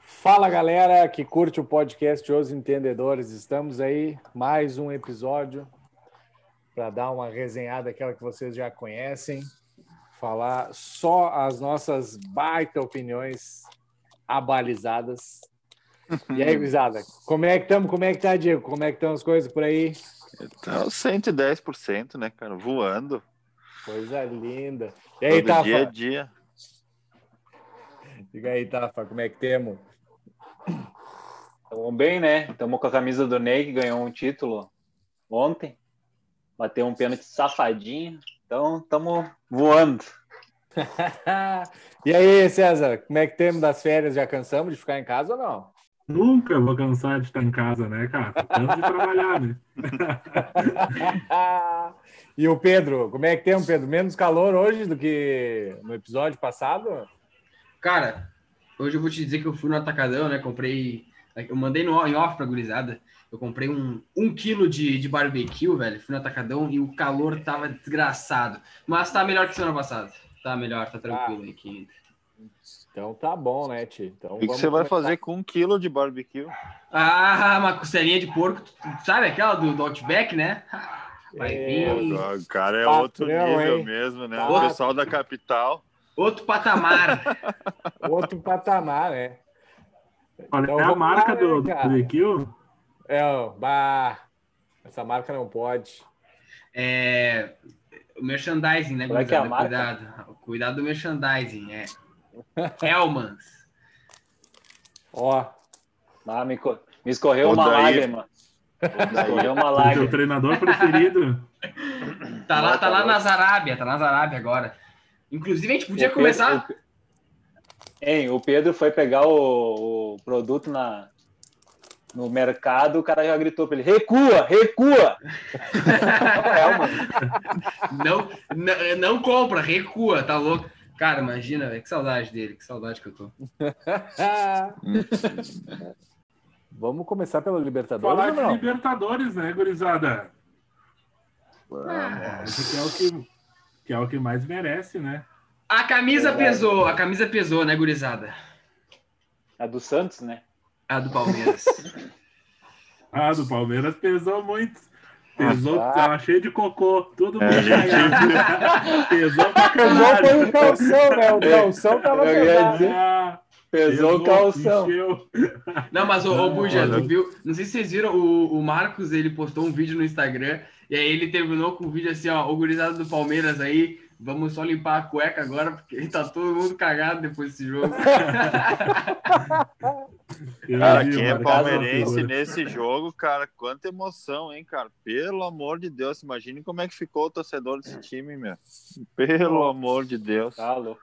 Fala galera que curte o podcast Os Entendedores, estamos aí mais um episódio para dar uma resenhada aquela que vocês já conhecem, falar só as nossas baita opiniões abalizadas. E aí, gurizada, como é que estamos? Como é que tá, Diego? Como é que estão as coisas por aí? Então, 110%, né, cara? Voando. Coisa linda. E aí, Todo Tafa? dia a dia. Diga aí, Tafa, como é que temos? Estamos bem, né? Estamos com a camisa do Ney, que ganhou um título ontem. Bateu um pênalti safadinho. Então, estamos voando. e aí, César, como é que temos das férias? Já cansamos de ficar em casa ou não? Nunca vou cansar de estar em casa, né, cara? Tanto de trabalhar, né? e o Pedro, como é que temos, Pedro? Menos calor hoje do que no episódio passado? Cara, hoje eu vou te dizer que eu fui no Atacadão, né? Comprei. Eu mandei no, em off pra gurizada. Eu comprei um, um quilo de, de barbecue, velho. Fui no Atacadão e o calor tava desgraçado. Mas tá melhor que semana passada. Tá melhor, tá tranquilo aí. Que... Então tá bom, né, Ti? Então, O que, você vai começar. fazer com um quilo de barbecue? Ah, uma costelinha de porco. Sabe aquela do, do Outback, né? Vai É, vir. O cara é Patrão, outro nível hein? mesmo, né? O pessoal da capital. Outro patamar. Outro patamar, né? Olha, Então é a marca lá, do, né, do? BQ. É, ó, bah, essa marca não pode. É. O merchandising, né, Qual é que é a marca? Cuidado. Cuidado do merchandising, é. Hellmans. Ó, Ah, me, me escorreu uma daí- lágrima. Me escorreu uma Teu lágrima. treinador preferido. Tá lá, tá lá tá nas Arábia, tá nas Arábia agora. Inclusive, a gente podia O Pedro- começar. o- Hein, o Pedro foi pegar o, o produto na, no mercado, o cara já gritou pra ele: recua, recua! é. Não, não, não compra, recua, tá louco? Cara, imagina, velho, que saudade dele, que saudade que eu tô. vamos começar pela Libertadores Falar de não? Libertadores, né, gurizada? Esse que é o que, que é o que mais merece, né? A camisa Verdade. pesou, a camisa pesou, né, gurizada? A do Santos, né? A do Palmeiras. Ah, do Palmeiras pesou muito. Pesou, Ah. tava cheio de cocô, tudo É, cagado. Pesou pra Pesou foi caralho. o calção, né? O calção tava pesado. Ah, Pesou o calção. encheu. Não, mas o, Buja, Olha. tu viu? Não sei se vocês viram, o, o Marcos, ele postou um vídeo no Instagram, e aí ele terminou com o vídeo assim, ó, o gurizada do Palmeiras aí, vamos só limpar a cueca agora, porque tá todo mundo cagado depois desse jogo. Cara, quem é palmeirense nesse jogo, cara, quanta emoção, hein, cara? Pelo amor de Deus, imagine como é que ficou o torcedor desse time, meu. Pelo amor de Deus. Tá louco.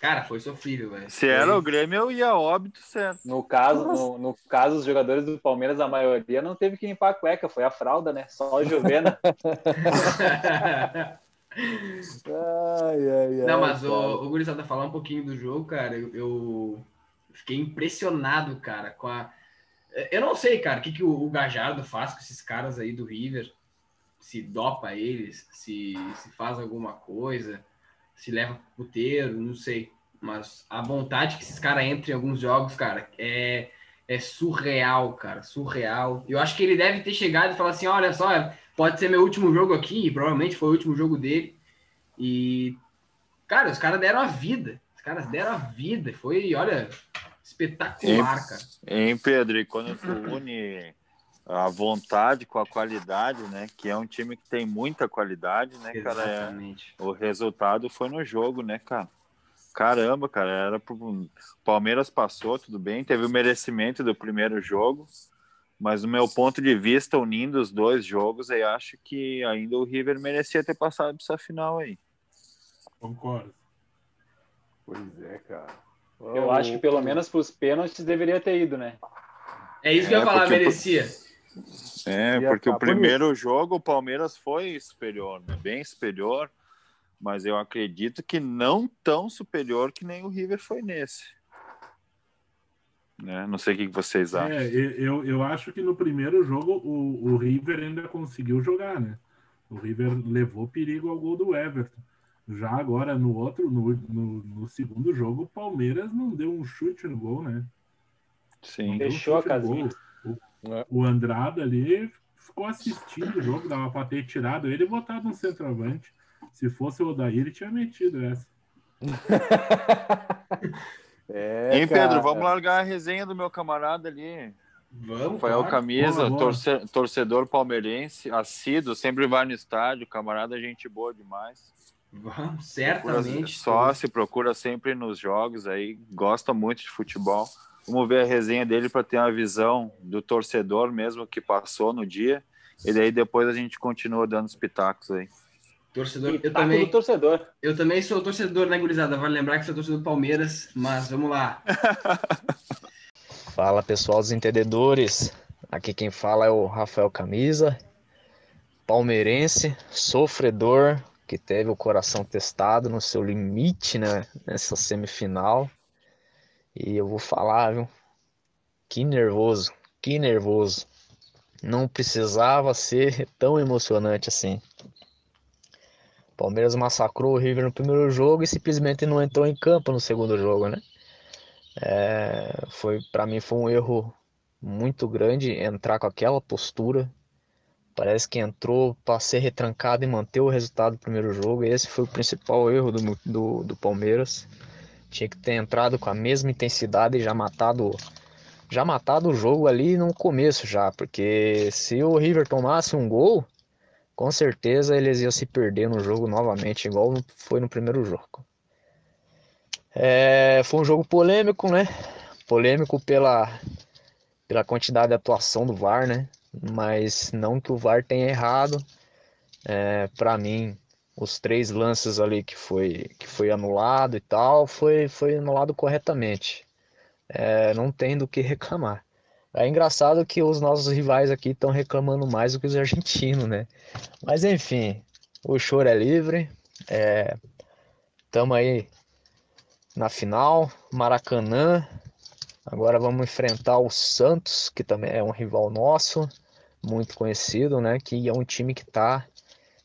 Cara, foi sofrível, velho. Se era o Grêmio, eu ia óbito, certo. No caso, no, no caso, os jogadores do Palmeiras, a maioria não teve que limpar a cueca, foi a fralda, né? Só a Juvena. Ai, ai, ai, Não, mas cara. o, o Gurizada, falar um pouquinho do jogo, cara, eu, eu fiquei impressionado, cara, com a. Eu não sei, cara, o que, que o, o Gajardo faz com esses caras aí do River. Se dopa eles, se, se faz alguma coisa, se leva pro puteiro, não sei. Mas a vontade que esses caras entram em alguns jogos, cara, é, é surreal, cara, surreal. Eu acho que ele deve ter chegado e falar assim: olha só, pode ser meu último jogo aqui, e provavelmente foi o último jogo dele. E, cara, os caras deram a vida. Os caras deram a vida. Foi, olha, espetacular, cara. Hein, Pedro? E quando tu une a vontade com a qualidade, né? Que é um time que tem muita qualidade, né, cara? É- Exatamente. o resultado foi no jogo, né, cara? Caramba, cara, era pro... Palmeiras passou, tudo bem, teve o merecimento do primeiro jogo, mas no meu ponto de vista, unindo os dois jogos, eu acho que ainda o River merecia ter passado essa final aí. Concordo. Pois é, cara. Eu acho que pelo menos pros pênaltis deveria ter ido, né? É isso que eu ia É, falar, merecia. É, porque o primeiro jogo o Palmeiras foi superior, né? bem superior, mas eu acredito que não tão superior que nem o River foi nesse. Né? Não sei o que vocês acham. É, eu, eu acho que no primeiro jogo o, o River ainda conseguiu jogar, né? O River levou perigo ao gol do Everton. Já agora, no outro, no, no, no segundo jogo, o Palmeiras não deu um chute no gol, né? Sim. Deu um Fechou a casinha. gol. É. O, o Andrada ali ficou assistindo o jogo, dava pra ter tirado ele e botado um centroavante. Se fosse o Odair, ele tinha metido essa. É, Hein, cara. Pedro, vamos largar a resenha do meu camarada ali. Vamos, Rafael claro. Camisa, Boa, boa. torce- torcedor palmeirense, assíduo, sempre vai no estádio, camarada, gente boa demais. Vamos, Procura- certamente. Sócio, procura sempre nos jogos aí, gosta muito de futebol. Vamos ver a resenha dele para ter uma visão do torcedor mesmo que passou no dia. E daí depois a gente continua dando os pitacos aí. Torcedor, eu Pitaco também, do torcedor. eu também sou torcedor, né, gurizada? Vale lembrar que sou torcedor do Palmeiras, mas vamos lá. Fala pessoal dos entendedores, aqui quem fala é o Rafael Camisa, palmeirense, sofredor, que teve o coração testado no seu limite né, nessa semifinal. E eu vou falar, viu? Que nervoso, que nervoso. Não precisava ser tão emocionante assim. Palmeiras massacrou o River no primeiro jogo e simplesmente não entrou em campo no segundo jogo, né? É, foi para mim foi um erro muito grande entrar com aquela postura. Parece que entrou para ser retrancado e manter o resultado do primeiro jogo. Esse foi o principal erro do, do, do Palmeiras. Tinha que ter entrado com a mesma intensidade e já matado já matado o jogo ali no começo já, porque se o River tomasse um gol, com certeza eles iam se perder no jogo novamente, igual foi no primeiro jogo. É, foi um jogo polêmico, né? Polêmico pela, pela quantidade de atuação do VAR, né? Mas não que o VAR tenha errado. É, para mim, os três lances ali que foi, que foi anulado e tal, foi, foi anulado corretamente. É, não tem do que reclamar. É engraçado que os nossos rivais aqui estão reclamando mais do que os argentinos, né? Mas enfim, o choro é livre. É, tamo aí na final, Maracanã. Agora vamos enfrentar o Santos, que também é um rival nosso, muito conhecido, né? Que é um time que tá,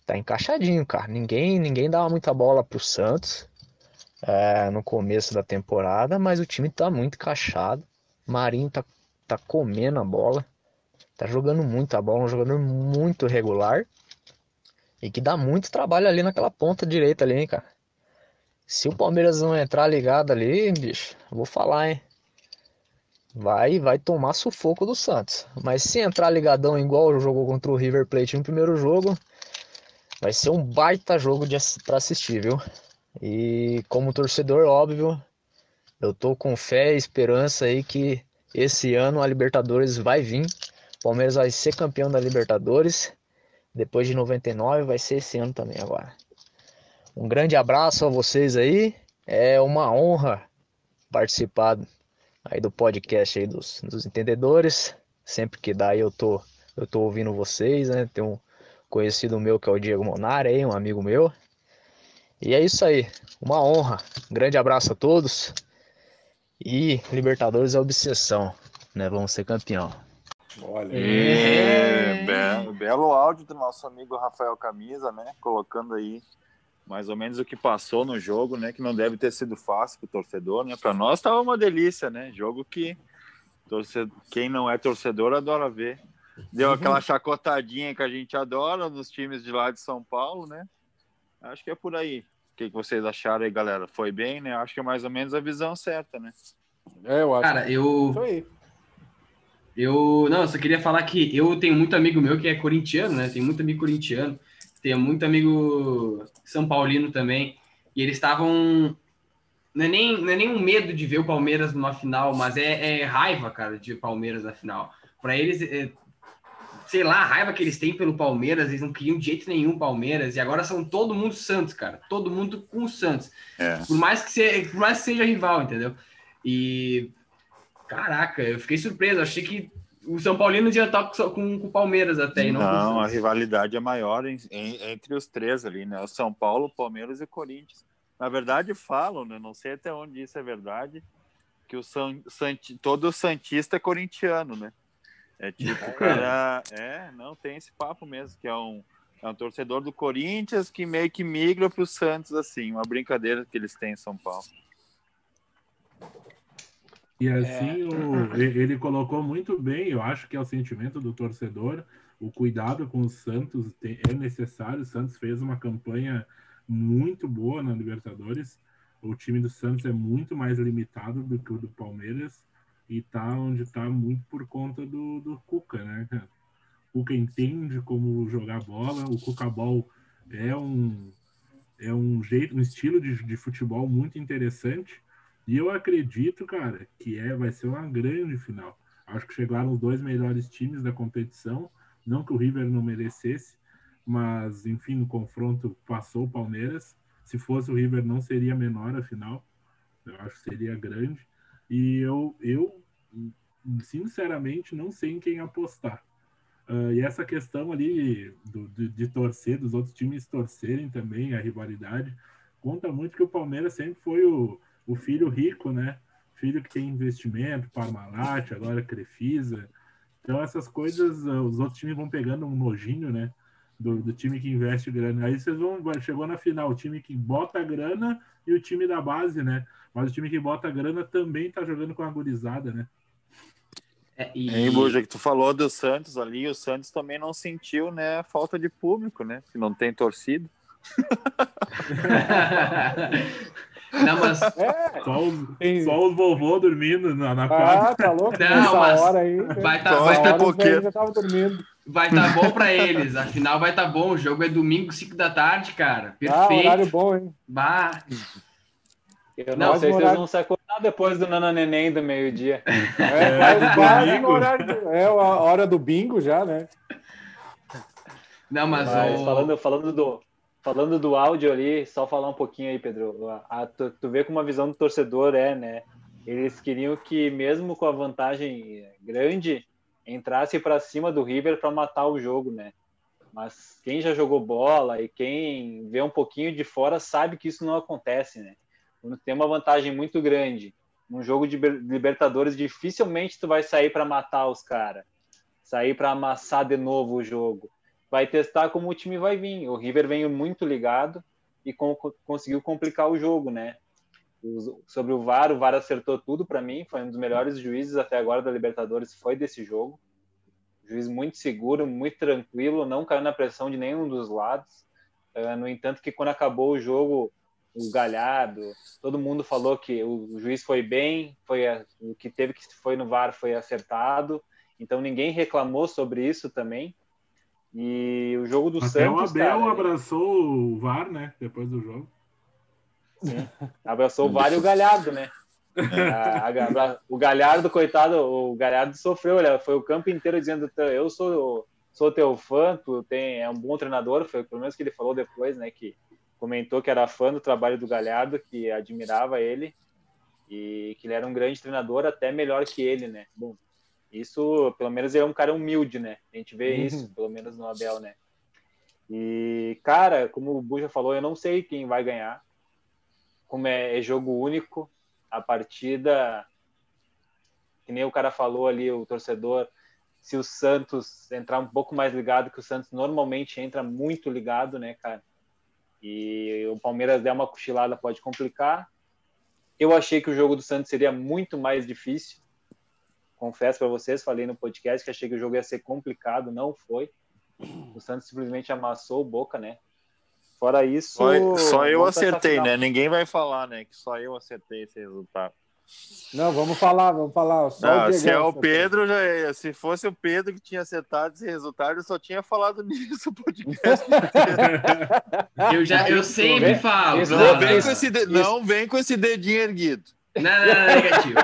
tá encaixadinho, cara. Ninguém, ninguém dava muita bola pro Santos é, no começo da temporada, mas o time tá muito encaixado. Marinho tá, tá comendo a bola, tá jogando muita bola, um jogador muito regular e que dá muito trabalho ali naquela ponta direita ali, hein, cara. Se o Palmeiras não entrar ligado ali, bicho, vou falar, hein? Vai, vai tomar sufoco do Santos. Mas se entrar ligadão igual jogou contra o River Plate no primeiro jogo, vai ser um baita jogo de, pra assistir, viu? E como torcedor, óbvio, eu tô com fé e esperança aí que esse ano a Libertadores vai vir. O Palmeiras vai ser campeão da Libertadores. Depois de 99 vai ser esse ano também agora. Um grande abraço a vocês aí. É uma honra participar aí do podcast aí dos, dos entendedores. Sempre que dá eu tô, eu tô ouvindo vocês, né? Tem um conhecido meu que é o Diego Monari aí, um amigo meu. E é isso aí, uma honra. Um grande abraço a todos. E Libertadores é obsessão, né? Vamos ser campeão. Olha, É, belo, belo áudio do nosso amigo Rafael Camisa, né? Colocando aí mais ou menos o que passou no jogo, né? Que não deve ter sido fácil para o torcedor, né? Para nós estava uma delícia, né? Jogo que torce... quem não é torcedor adora ver. Deu aquela chacotadinha que a gente adora nos times de lá de São Paulo, né? Acho que é por aí. O que que vocês acharam aí, galera? Foi bem, né? Acho que é mais ou menos a visão certa, né? é, eu acho Cara, eu, eu. Não, eu só queria falar que eu tenho muito amigo meu que é corintiano, né? Tenho muito amigo corintiano. Tenho muito amigo São Paulino também. E eles estavam. Não é, nem, não é nem um medo de ver o Palmeiras numa final, mas é, é raiva, cara, de Palmeiras na final. Para eles, é, sei lá, a raiva que eles têm pelo Palmeiras, eles não queriam de jeito nenhum Palmeiras, e agora são todo mundo Santos, cara. Todo mundo com o Santos. É. Por mais que, se, por mais que seja rival, entendeu? E. Caraca, eu fiquei surpreso. Achei que o São Paulino ia estar com, com, o Palmeiras até. Não, Não, a rivalidade é maior em- em- entre os três ali, né? O São Paulo, Palmeiras e Corinthians. Na verdade, falam, né? Não sei até onde isso é verdade, que o San, Santi- todo Santista é corintiano, né? É tipo, o cara. É, não, tem esse papo mesmo, que é um. É um torcedor do Corinthians que meio que migra para o Santos, assim, uma brincadeira que eles têm em São Paulo. E assim, o- e- ele colocou muito bem, eu acho que é o sentimento do torcedor, o cuidado com o Santos é necessário. O Santos fez uma campanha muito boa na Libertadores. O time do Santos é muito mais limitado do que o do Palmeiras e tá onde tá muito por conta do, do Cuca, né, cara? O Cuca entende como jogar bola, o Cuca Ball é um é um jeito, um estilo de, de futebol muito interessante. E eu acredito, cara, que é, vai ser uma grande final. Acho que chegaram os dois melhores times da competição. Não que o River não merecesse, mas, enfim, no confronto passou o Palmeiras. Se fosse o River, não seria menor a final. Eu acho que seria grande. E eu, eu sinceramente, não sei em quem apostar. Ah, e essa questão ali do, de, de torcer, dos outros times torcerem também, a rivalidade, conta muito que o Palmeiras sempre foi o, o filho rico, né? Filho que tem investimento, Parmalat, agora Crefisa. Então essas coisas, ah, os outros times vão pegando um nojinho, né? Do, do time que investe grana. Aí vocês vão, chegou na final, o time que bota a grana e o time da base, né? Mas o time que bota a grana também tá jogando com a gurizada, né? É, e... Hein, Buja, que tu falou do Santos ali, o Santos também não sentiu, né, a falta de público, né? Que não tem torcida. Não, mas É, Só os, só os vovô dormindo na, na Ah, quadra. tá louco? Não, Nessa mas hora aí. vai tá, Só vai tá, hora, já tava dormindo. vai tá bom pra eles. Afinal, vai tá bom. O jogo é domingo, 5 da tarde, cara. Ah, horário Perfeito. bom, hein? Bah. Eu Não, não, sei se horário- eles vão se acordar depois do Nana Neném do meio-dia. É, domingo. no horário. do- É a hora do bingo já, né? Não, mas, Mas o... falando, falando, do, falando do áudio ali, só falar um pouquinho aí, Pedro. A- a- tu, tu vê como a visão do torcedor é, né? Eles queriam que, mesmo com a vantagem grande, entrasse para cima do River para matar o jogo, né? Mas quem já jogou bola e quem vê um pouquinho de fora sabe que isso não acontece, né? Quando tem uma vantagem muito grande, num jogo de Ber- Libertadores, dificilmente tu vai sair para matar os caras, sair para amassar de novo o jogo vai testar como o time vai vir. O River veio muito ligado e com- conseguiu complicar o jogo, né? Os- sobre o VAR, o VAR acertou tudo para mim, foi um dos melhores juízes até agora da Libertadores, foi desse jogo. Juiz muito seguro, muito tranquilo, não caiu na pressão de nenhum dos lados. Ah, no entanto, que quando acabou o jogo, o Galhardo, todo mundo falou que o, o juiz foi bem, foi a- o que teve que foi no VAR foi acertado. Então ninguém reclamou sobre isso também. E o jogo do Até o Santos, Abel cara, abraçou o VAR, né? Depois do jogo. abraçou o VAR e o Galhardo, né? A- a- abra- o Galhardo, coitado, o Galhardo sofreu, olha, foi o campo inteiro dizendo eu sou sou teu fã, tu tem é um bom treinador, foi pelo menos que ele falou depois, né, que comentou que era fã do trabalho do Galhardo, que admirava ele e que ele era um grande treinador, até melhor que ele, né? Bom, isso, pelo menos ele é um cara humilde, né? A gente vê Uhum. isso, pelo menos no Abel, né? E, cara, como o Buja falou, eu não sei quem vai ganhar. Como é, é jogo único, a partida, que nem o cara falou ali, o torcedor, se o Santos entrar um pouco mais ligado, que o Santos normalmente entra muito ligado, né, cara? E o Palmeiras der uma cochilada pode complicar. Eu achei que o jogo do Santos seria muito mais difícil. Confesso para vocês, falei no podcast que achei que o jogo ia ser complicado, não foi. O Santos simplesmente amassou o Boca, né? Fora isso, Só, só eu acertei, né? Ninguém vai falar, né? Que só eu acertei esse resultado. Não, vamos falar, vamos falar. Só Não, o se é o. Pedro, já é- se fosse o Pedro que tinha acertado esse resultado, eu só tinha falado nisso no podcast. Eu, já, eu sempre falo. Não vem, com esse de- não vem com esse dedinho erguido. não, não, não, negativo.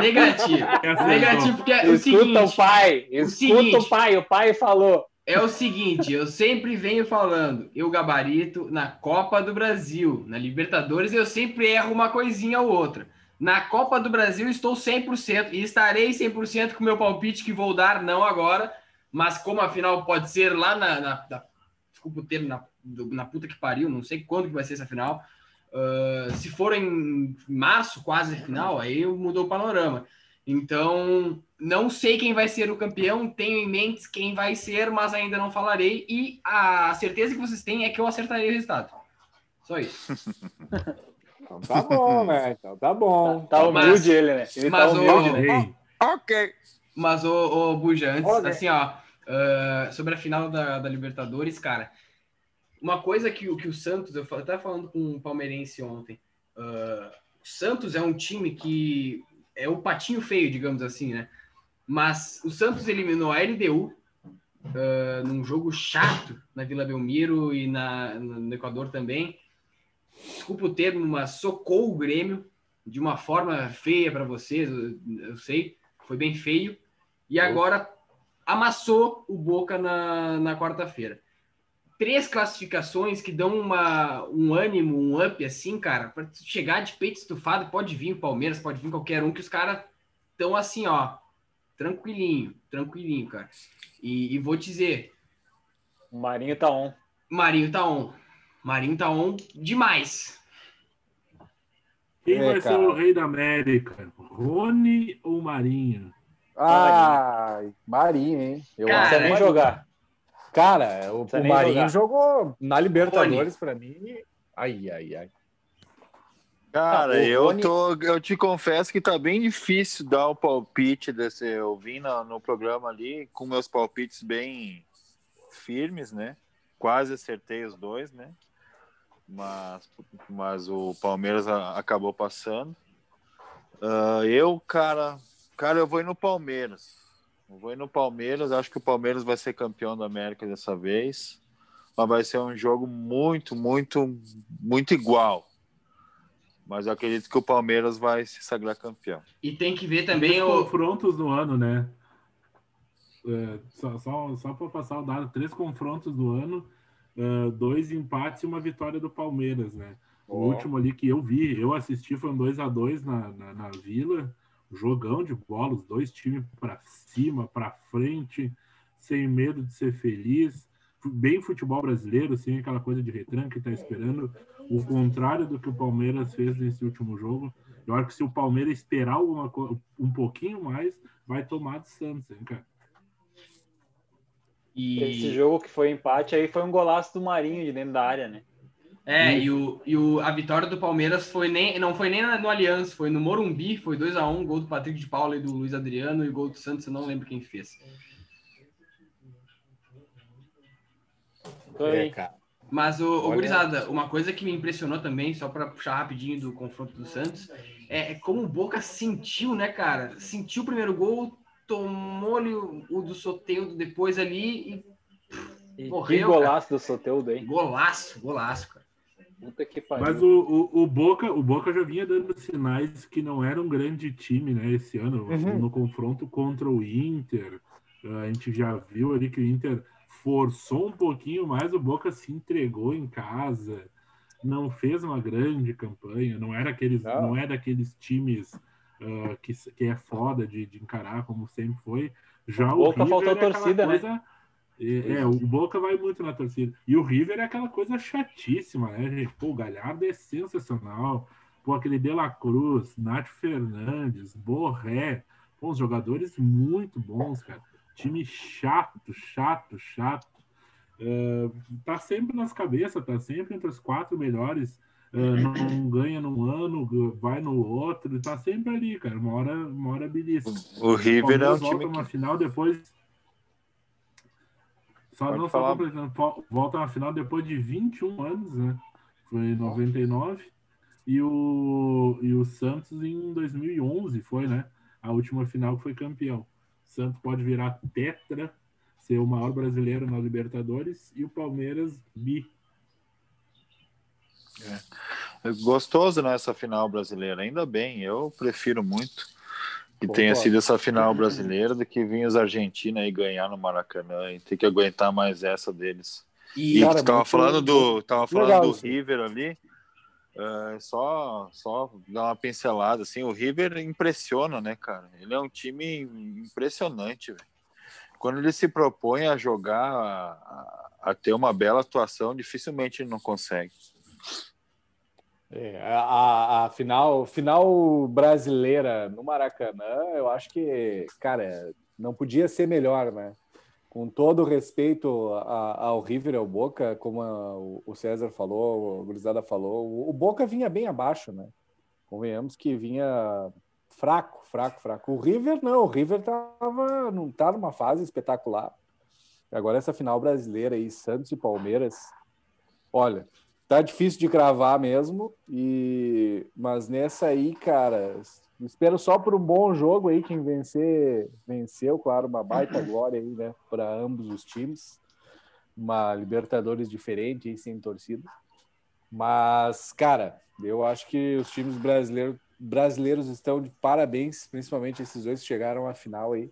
Negativo. Negativo, porque é o Escuta seguinte. o pai, escuta seguinte. o pai, o pai falou. É o seguinte, eu sempre venho falando, eu gabarito na Copa do Brasil, na Libertadores eu sempre erro uma coisinha ou outra. Na Copa do Brasil estou 100% e estarei 100% com o meu palpite que vou dar, não agora, mas como a final pode ser lá na... na- na- desculpa o termo, na, na puta que pariu, não sei quando que vai ser essa final. Ah, se for em março, quase final, aí mudou o panorama. Então, não sei quem vai ser o campeão, tenho em mente quem vai ser, mas ainda não falarei. E a certeza que vocês têm é que eu acertarei o resultado. Só isso. Então tá bom, né? Então tá bom. Tá, tá humilde Mas- ele, né? Ele mas tá o- humilde. Ei, Ok. Mas, ô, ô Buja, antes, Olha. assim, ó, ah, sobre a final da, da Libertadores, cara, uma coisa que, o- que o Santos, eu fa- tava falando com um palmeirense ontem, ah, o Santos é um time que é o patinho feio, digamos assim, né? Mas o Santos eliminou a LDU ah, num jogo chato na Vila Belmiro e na, no Equador também. Desculpa o termo, mas socou o Grêmio de uma forma feia para vocês, eu, eu sei, foi bem feio. E agora amassou o Boca na, na quarta-feira. Três classificações que dão uma, um ânimo, um up assim, cara, para chegar de peito estufado, pode vir o Palmeiras, pode vir qualquer um, que os caras estão assim, ó, tranquilinho, tranquilinho, cara. E, e vou te dizer, O Marinho tá on. Marinho tá on. Marinho tá on demais. quem É, vai ser o rei da América? Rony ou Marinho? Ai, Marinho, hein? Eu Cara, nem Marinho. jogar. Cara, o, o Marinho jogar. jogou na Libertadores pra mim. Ai, ai, ai. Cara, Ah, eu, Rony- tô, eu te confesso que tá bem difícil dar o palpite desse. Eu vim no, no programa ali com meus palpites bem firmes, né? Quase acertei os dois, né? Mas, mas o Palmeiras a- acabou passando. Ah, eu, cara, cara, eu vou ir no Palmeiras. Eu vou ir no Palmeiras. Acho que o Palmeiras vai ser campeão da América dessa vez. Mas vai ser um jogo muito, muito, muito igual. Mas eu acredito que o Palmeiras vai se sagrar campeão. E tem que ver também Três o. confrontos no ano, né? É, só só, só para passar o dado, três confrontos no ano, é, dois empates e uma vitória do Palmeiras, né? O Ó. último ali que eu vi, eu assisti, foi um 2 a 2 na, na, na Vila, jogão de bola, os dois times para cima, para frente, sem medo de ser feliz, bem futebol brasileiro, sem aquela coisa de retranca que tá esperando, o contrário do que o Palmeiras fez nesse último jogo. Eu acho que se o Palmeiras esperar alguma co- um pouquinho mais, vai tomar de Santos, hein, cara? Esse E, jogo que foi empate aí foi um golaço do Marinho de dentro da área, né? É, e, o, e o, a vitória do Palmeiras foi nem, não foi nem no Allianz, foi no Morumbi, foi 2 a 1 gol do Patrick de Paula e do Luiz Adriano, e gol do Santos, eu não lembro quem fez. É, cara. Mas, o, o Gurizada, uma coisa que me impressionou também, só para puxar rapidinho do confronto do Santos, é, é como o Boca sentiu, né, cara? Sentiu o primeiro gol, tomou-lhe o, o do Soteudo depois ali e e que morreu, golaço do Soteudo, hein? golaço, golaço, cara. Puta que pariu. Mas o, o, o Boca, o Boca já vinha dando sinais que não era um grande time, né, esse ano, Uhum. no confronto contra o Inter. A gente já viu ali que o Inter forçou um pouquinho mais, o Boca se entregou em casa, não fez uma grande campanha, não era aqueles, Não. não é daqueles times ah, que, que é foda de, de encarar como sempre foi. Já o, Boca River faltou é torcida, né? Coisa- É, é, o Boca vai muito na torcida. E o River é aquela coisa chatíssima, né, gente? Pô, o Galhardo é sensacional. Pô, aquele De La Cruz, Nath Fernandes, Borré. Pô, uns jogadores muito bons, cara. Time chato, chato, chato. É, tá sempre nas cabeças, tá sempre entre os quatro melhores. É, não ganha num ano, vai no outro, tá sempre ali, cara. Uma hora, uma hora belisca. O River é um Palmeiras volta time uma que. final depois. Só Pode não falar. só completando, vo- volta uma final depois de 21 anos, né? Foi em 99 e o e o Santos em 2011 foi, né? A última final que foi campeão. O Santos pode virar tetra, ser o maior brasileiro na Libertadores e o Palmeiras bi. Gostoso nessa final brasileira, ainda bem. Eu prefiro muito que tenha sido essa final brasileira do que vir os argentinos aí ganhar no Maracanã e ter que aguentar mais essa deles. E, E Cara, tu tava muito- falando do, tava falando legal do isso. River ali. é, só, só dar uma pincelada assim. O River impressiona, né, cara? Ele é um time impressionante, velho. Quando ele se propõe a jogar, a, a ter uma bela atuação, dificilmente ele não consegue. É, a, a final, final brasileira no Maracanã, eu acho que, cara, não podia ser melhor, né? Com todo o respeito ao River e ao Boca, como o César falou, o Gurizada falou, o Boca vinha bem abaixo, né? Convenhamos que vinha fraco, fraco, fraco. O River não, o River tava, não tá numa fase espetacular. Agora essa final brasileira aí, Santos e Palmeiras, olha, tá difícil de cravar mesmo, e mas nessa aí, cara, espero só por um bom jogo aí, quem vencer, venceu, claro, uma baita glória aí, né, para ambos os times. Uma Libertadores diferente aí, sem torcida. Mas, cara, eu acho que os times brasileiros, brasileiros estão de parabéns, principalmente esses dois que chegaram à final aí,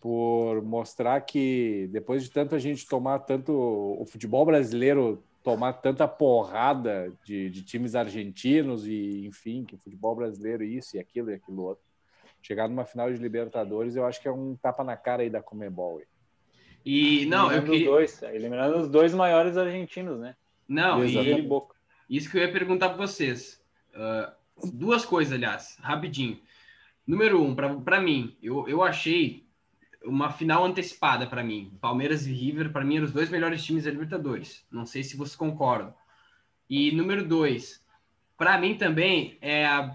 por mostrar que depois de tanto a gente tomar tanto o futebol brasileiro tomar tanta porrada de, de times argentinos e enfim, que futebol brasileiro isso e aquilo e aquilo outro. Chegar numa final de Libertadores, eu acho que é um tapa na cara aí da Comebol. E não, eu queria... dois, eliminando os dois maiores argentinos, né? Não, e isso que eu ia perguntar para vocês. Uh, duas coisas, aliás, rapidinho. Número um, para mim, eu, eu achei uma final antecipada para mim. Palmeiras e River, para mim, eram os dois melhores times da Libertadores. Não sei se vocês concordam. E número dois, para mim também é a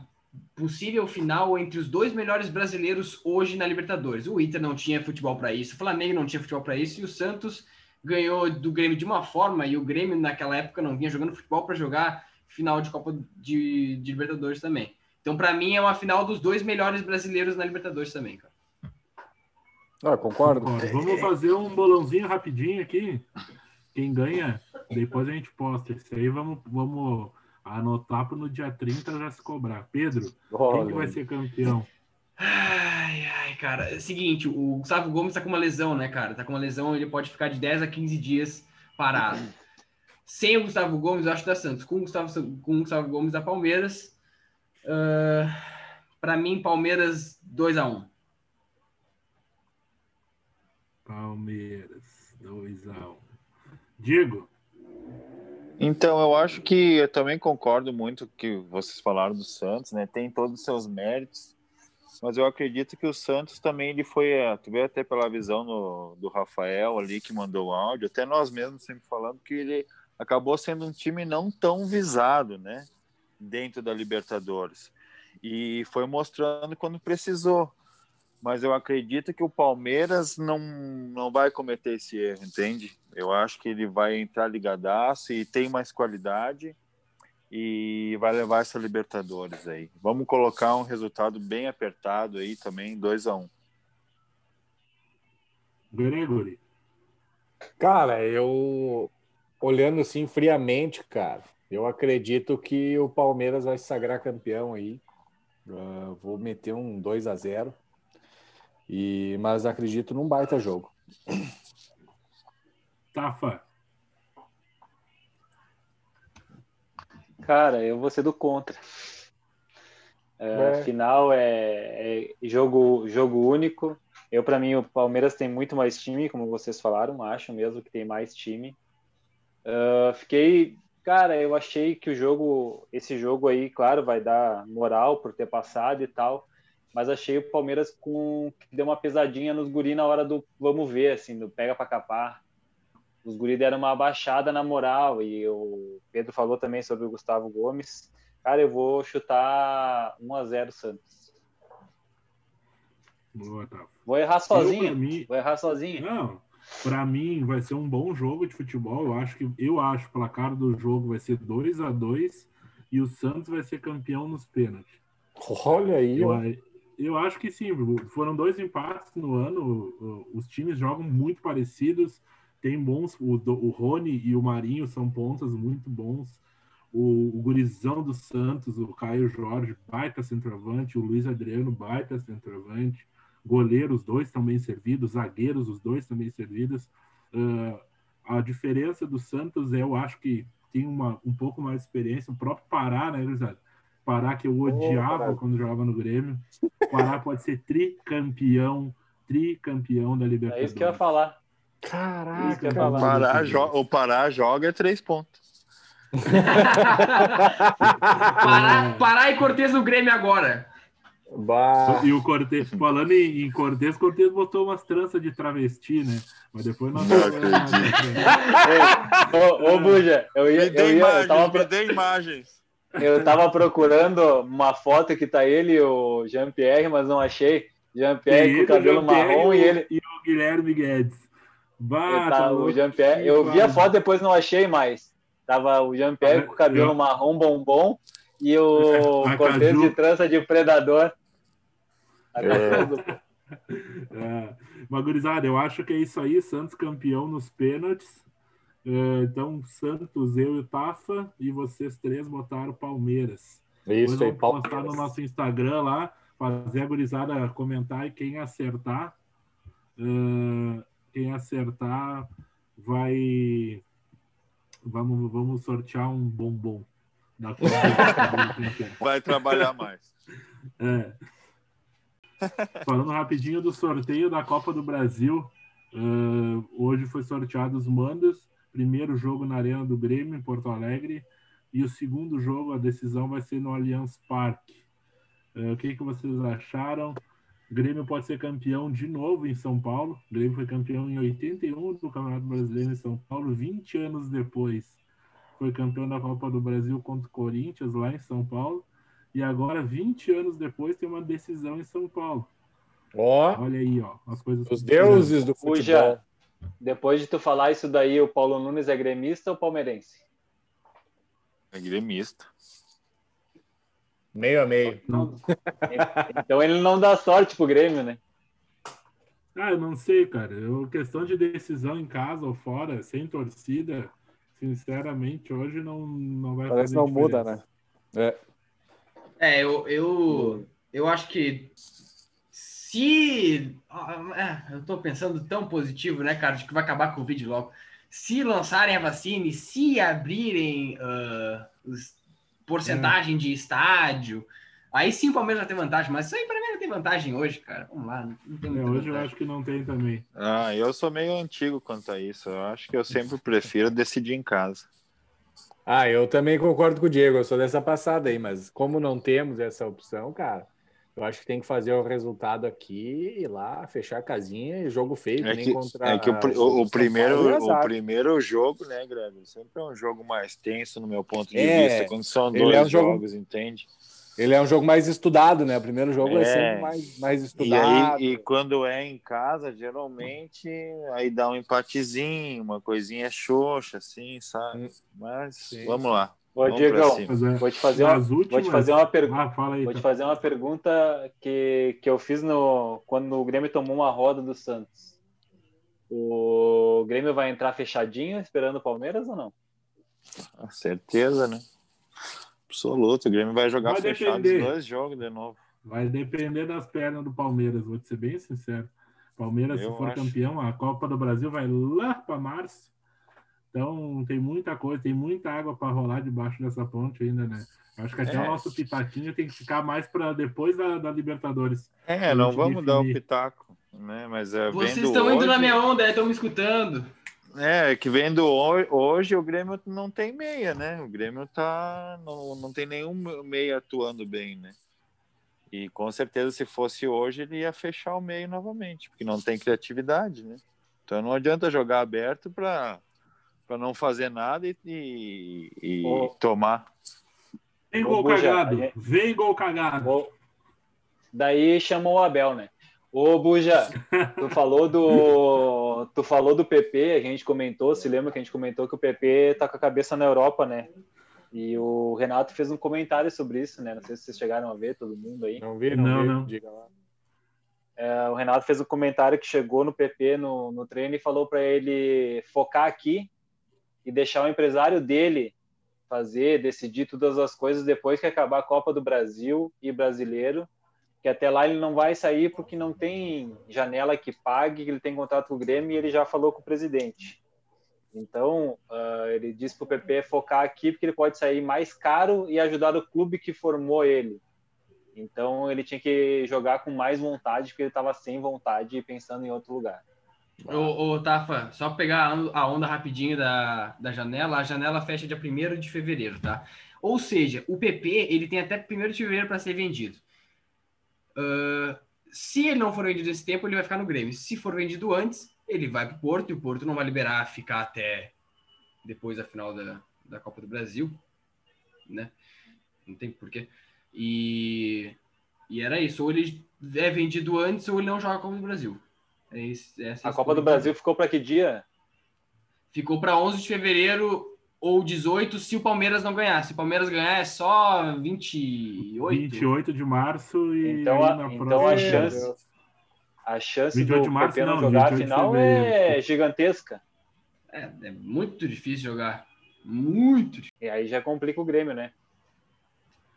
possível final entre os dois melhores brasileiros hoje na Libertadores. O Inter não tinha futebol para isso, o Flamengo não tinha futebol para isso e o Santos ganhou do Grêmio de uma forma e o Grêmio naquela época não vinha jogando futebol para jogar final de Copa de, de Libertadores também. Então, para mim, é uma final dos dois melhores brasileiros na Libertadores também, cara. Ah, concordo. concordo. Vamos fazer um bolãozinho rapidinho aqui. Quem ganha, depois a gente posta. Isso aí vamos, vamos anotar para no dia 30 já se cobrar. Pedro, Olha. quem que vai ser campeão? Ai, ai, cara. É o seguinte, o Gustavo Gomes tá com uma lesão, né, cara? Tá com uma lesão, ele pode ficar de 10 a 15 dias parado. Sem o Gustavo Gomes, eu acho da Santos. Com o Gustavo, com o Gustavo Gomes da Palmeiras. Uh, para mim, Palmeiras 2 a 1 Palmeiras, 2 a 1 Diego? Então, eu acho que eu também concordo muito que vocês falaram do Santos, né? Tem todos os seus méritos, mas eu acredito que o Santos também ele foi, é, tu vê até pela visão no, do Rafael ali que mandou o áudio, até nós mesmos sempre falando que ele acabou sendo um time não tão visado, né? Dentro da Libertadores. E foi mostrando quando precisou mas eu acredito que o Palmeiras não, não vai cometer esse erro, entende? Eu acho que ele vai entrar ligadaço e tem mais qualidade e vai levar essa Libertadores aí. Vamos colocar um resultado bem apertado aí também, 2 a 1 um. Gregory. Cara, eu olhando assim friamente, cara, eu acredito que o Palmeiras vai se sagrar campeão aí. Uh, vou meter um 2 a 0 e, mas acredito num baita jogo. Tafa. Cara, eu vou ser do contra. É, é. Final é, é, jogo, jogo único. Eu, para mim, o Palmeiras tem muito mais time, como vocês falaram, acho mesmo que tem mais time. Uh, fiquei, cara, eu achei que o jogo, esse jogo aí, claro, vai dar moral por ter passado e tal mas achei o Palmeiras com que deu uma pesadinha nos guri na hora do vamos ver, assim, do pega para capar. Os guri deram uma baixada na moral e o Pedro falou também sobre o Gustavo Gomes. Cara, eu vou chutar 1 a 0 Santos. Boa, tá. Vou errar sozinho. Mim... Vou errar sozinho. Não, para mim vai ser um bom jogo de futebol. Eu acho que eu acho que o placar do jogo vai ser 2 a 2 e o Santos vai ser campeão nos pênaltis. Olha aí, eu, eu acho que sim. Foram dois empates no ano. Os times jogam muito parecidos. Tem bons. O, o Rony e o Marinho são pontas muito bons. O, o Gurizão do Santos, o Caio Jorge, baita centroavante. O Luiz Adriano, baita centroavante. Goleiros, dois também servidos. Zagueiros, os dois também servidos. Uh, a diferença do Santos eu acho que tem uma, um pouco mais de experiência. O próprio Pará, né, Gurizada? Pará, que eu odiava oh, quando jogava no Grêmio. Pará pode ser tricampeão, tricampeão da Libertadores. É isso que eu ia falar. Caraca, falar. Pará, o Pará joga três pontos. Pará, Pará e Cortez no Grêmio agora. Bah. E o Cortez, falando em, em Cortez, Cortez botou umas tranças de travesti, né? Mas depois nós Não falamos. Ô, ô Buja, eu ia, Me dê eu, ia, eu, imagens, tava, me dê imagens. Eu tava procurando uma foto que tá ele e o Jean-Pierre, mas não achei. Jean-Pierre com o cabelo marrom e ele. E o Guilherme Guedes. Eu, tá tá, o. Jean-Pierre, eu vi a foto, depois não achei mais. Tava o Jean-Pierre com o cabelo Eu- marrom bombom e o Cortez de trança de predador. É, mas, gurizada, eu acho que é isso aí. Santos campeão nos pênaltis. É, então, Santos, eu e o Tafa, e vocês três botaram Palmeiras. Isso aí, vamos postar Palmeiras. no nosso Instagram lá, fazer a gurizada comentar e quem acertar, eh, quem acertar vai. Vamos, vamos sortear um bombom. Da Vai trabalhar mais. é. Falando rapidinho do sorteio da Copa do Brasil, eh, hoje foi sorteado os mandos. Primeiro jogo na Arena do Grêmio, em Porto Alegre. E o segundo jogo, a decisão vai ser no Allianz Parque. Eh, o que, que vocês acharam? O Grêmio pode ser campeão de novo em São Paulo. O Grêmio foi campeão em 81 do Campeonato Brasileiro em São Paulo, 20 anos depois. Foi campeão da Copa do Brasil contra o Corinthians, lá em São Paulo. E agora, 20 anos depois, tem uma decisão em São Paulo. Ó, Olha aí, ó. As coisas os deuses do futebol. Depois de tu falar isso daí, o Paulo Nunes é gremista ou palmeirense? É gremista. Meio a meio. Não. Então ele não dá sorte pro Grêmio, né? Ah, eu não sei, cara. Eu, questão de decisão em casa ou fora, sem torcida, sinceramente, hoje não, não vai Parece fazer que não muda, diferença. né? É. É, eu, eu, eu acho que se. é, eu tô pensando tão positivo, né, cara, de que vai acabar com o vídeo logo. Se lançarem a vacina e se abrirem os porcentagem de estádio, aí sim o Palmeiras vai ter vantagem, mas isso aí pra mim não tem vantagem hoje, cara. Vamos lá, não tem É, muita hoje eu vantagem. acho que não tem também. Ah, eu sou meio antigo quanto a isso. Eu acho que eu sempre prefiro decidir em casa. Ah, eu também concordo com o Diego, eu sou dessa passada aí, mas como não temos essa opção, cara, eu acho que tem que fazer o resultado aqui e lá, fechar a casinha e jogo feio, É nem que, contra é que o, o- o primeiro, e o primeiro jogo, né, Greg? Sempre é um jogo mais tenso no meu ponto de É, vista, quando são ele dois é um jogo- jogos, entende? Ele é um jogo mais estudado, né? O primeiro jogo é, É. sempre mais, mais E, estudado. aí, e quando é em casa, geralmente, aí dá um empatezinho, uma coisinha xoxa, assim, sabe? Mas Sim. vamos lá. Ô, Diegão, é, vou te fazer uma, últimas... vou te fazer uma pergunta. Ah, fala aí. Vou te então. fazer uma pergunta que, que eu fiz no, quando o Grêmio tomou uma roda do Santos. O Grêmio vai entrar fechadinho esperando o Palmeiras ou não? Ah, Certeza, né? Absoluto. O Grêmio vai jogar Vai fechado depender. os dois jogos de novo. Vai depender das pernas do Palmeiras, vou te ser bem sincero. Palmeiras, Eu se for acho. campeão, a Copa do Brasil vai lá para março. Então tem muita coisa, tem muita água para rolar debaixo dessa ponte ainda, né? Acho que até É. o nosso pitaquinho tem que ficar mais para depois da, da Libertadores. É, não vamos dar o definir. pitaco, né? Mas é Vocês vendo estão indo hoje, na minha onda, estão me escutando. É, que vendo ho- hoje o Grêmio não tem meia, né? O Grêmio tá não, não tem nenhum meia atuando bem, né? E com certeza se fosse hoje ele ia fechar o meio novamente, porque não tem criatividade, né? Então não adianta jogar aberto para para não fazer nada e, e, e Ô. tomar. Vem gol Buja, cagado, gente- vem gol cagado. Daí chamou o Abel, né? Ô, Buja, tu falou do tu falou do PP, a gente comentou, se lembra que a gente comentou que o PP tá com a cabeça na Europa, né? E o Renato fez um comentário sobre isso, né? Não sei se vocês chegaram a ver, todo mundo aí. Não vi, não, Não, vi. não. Diga lá. É, o Renato fez um comentário que chegou no PP no, no treino e falou para ele focar aqui e deixar o empresário dele fazer, decidir todas as coisas depois que acabar a Copa do Brasil e brasileiro, que até lá ele não vai sair porque não tem janela que pague, ele tem contrato com o Grêmio e ele já falou com o presidente. Então, ah, ele disse para o PP focar aqui porque ele pode sair mais caro e ajudar o clube que formou ele. Então ele tinha que jogar com mais vontade, porque ele estava sem vontade e pensando em outro lugar. Ô, ô, Tafa, só pegar a onda rapidinho da, da janela. A janela fecha dia 1 de fevereiro, tá? Ou seja, o PP ele tem até 1 de fevereiro para ser vendido. Uh, se ele não for vendido nesse tempo, ele vai ficar no Grêmio. Se for vendido antes, ele vai para o Porto e o Porto não vai liberar ficar até depois da final da, da Copa do Brasil, né? Não tem porquê. E, e era isso. Ou ele é vendido antes ou ele não joga a Copa do Brasil. É é a Copa do Brasil ficou para que dia? Ficou para 11 de fevereiro ou 18 se o Palmeiras não ganhar. Se o Palmeiras ganhar é só 28. 28 de março e então a, então a chance a chance do de março, não, jogar a final é gigantesca. É, é muito difícil jogar. Muito difícil. E aí já complica o Grêmio, né?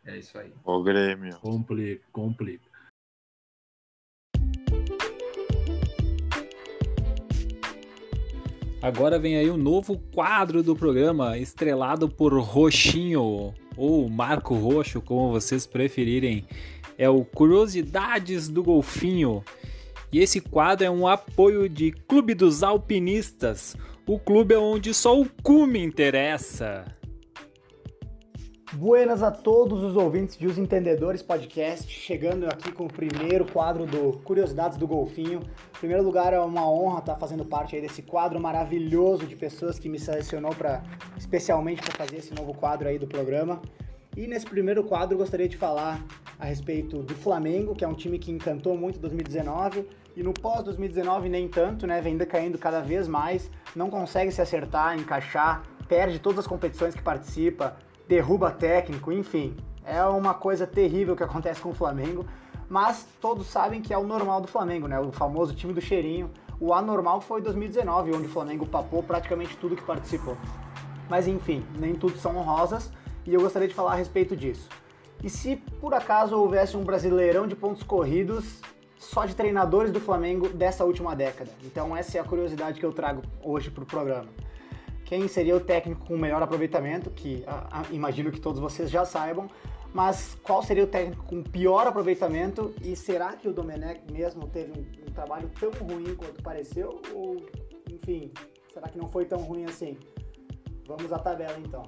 É isso aí. O Grêmio. Complica, complica. Agora vem aí um novo quadro do programa, estrelado por Roxinho, ou Marco Roxo, como vocês preferirem. É o Curiosidades do Golfinho. E esse quadro é um apoio de Clube dos Alpinistas, o clube é onde só o cume interessa. Buenas a todos os ouvintes de Os Entendedores Podcast, chegando aqui com o primeiro quadro do Curiosidades do Golfinho. Em primeiro lugar, é uma honra estar fazendo parte aí desse quadro maravilhoso de pessoas que me selecionou para especialmente para fazer esse novo quadro aí do programa. E nesse primeiro quadro gostaria de falar a respeito do Flamengo, que é um time que encantou muito em 2019 e no pós 2019 nem tanto, né? Vem decaindo cada vez mais, não consegue se acertar, encaixar, perde todas as competições que participa, derruba técnico, enfim. É uma coisa terrível que acontece com o Flamengo, mas todos sabem que é o normal do Flamengo, né? O famoso time do cheirinho. O anormal foi 2019, onde o Flamengo papou praticamente tudo que participou. Mas enfim, nem tudo são rosas e eu gostaria de falar a respeito disso. E se por acaso houvesse um brasileirão de pontos corridos só de treinadores do Flamengo dessa última década? Então essa é a curiosidade que eu trago hoje para o programa quem seria o técnico com melhor aproveitamento, que imagino que todos vocês já saibam, mas qual seria o técnico com pior aproveitamento e será que o Domenech mesmo teve um, um trabalho tão ruim quanto pareceu? Ou, enfim, será que não foi tão ruim assim? Vamos à tabela então.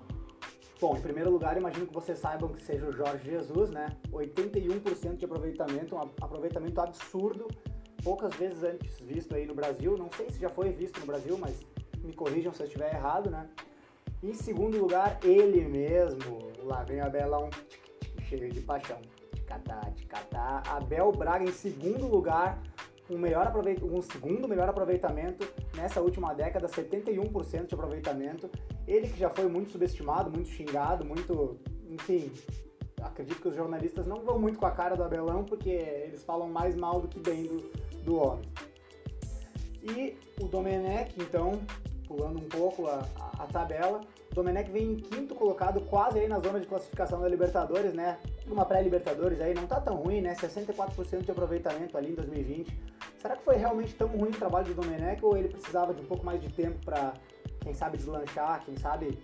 Bom, em primeiro lugar, imagino que vocês saibam que seja o Jorge Jesus, né? 81% de aproveitamento, um aproveitamento absurdo, poucas vezes antes visto aí no Brasil. Não sei se já foi visto no Brasil, mas me corrijam se eu estiver errado, né? Em segundo lugar, ele mesmo, lá vem Abelão, cheio de paixão, de catar. Abel Braga em segundo lugar, um, melhor um segundo melhor aproveitamento nessa última década, 71% de aproveitamento. Ele que já foi muito subestimado, muito xingado, muito, enfim, acredito que os jornalistas não vão muito com a cara do Abelão, porque eles falam mais mal do que bem do, do homem. E o Domenech, então, pulando um pouco a, a, tabela. Domenech vem em quinto colocado, quase aí na zona de classificação da Libertadores, né? Uma pré-Libertadores aí, não tá tão ruim, né? 64% de aproveitamento ali em 2020. Será que foi realmente tão ruim o trabalho do Domenech ou ele precisava de um pouco mais de tempo para, quem sabe, deslanchar, quem sabe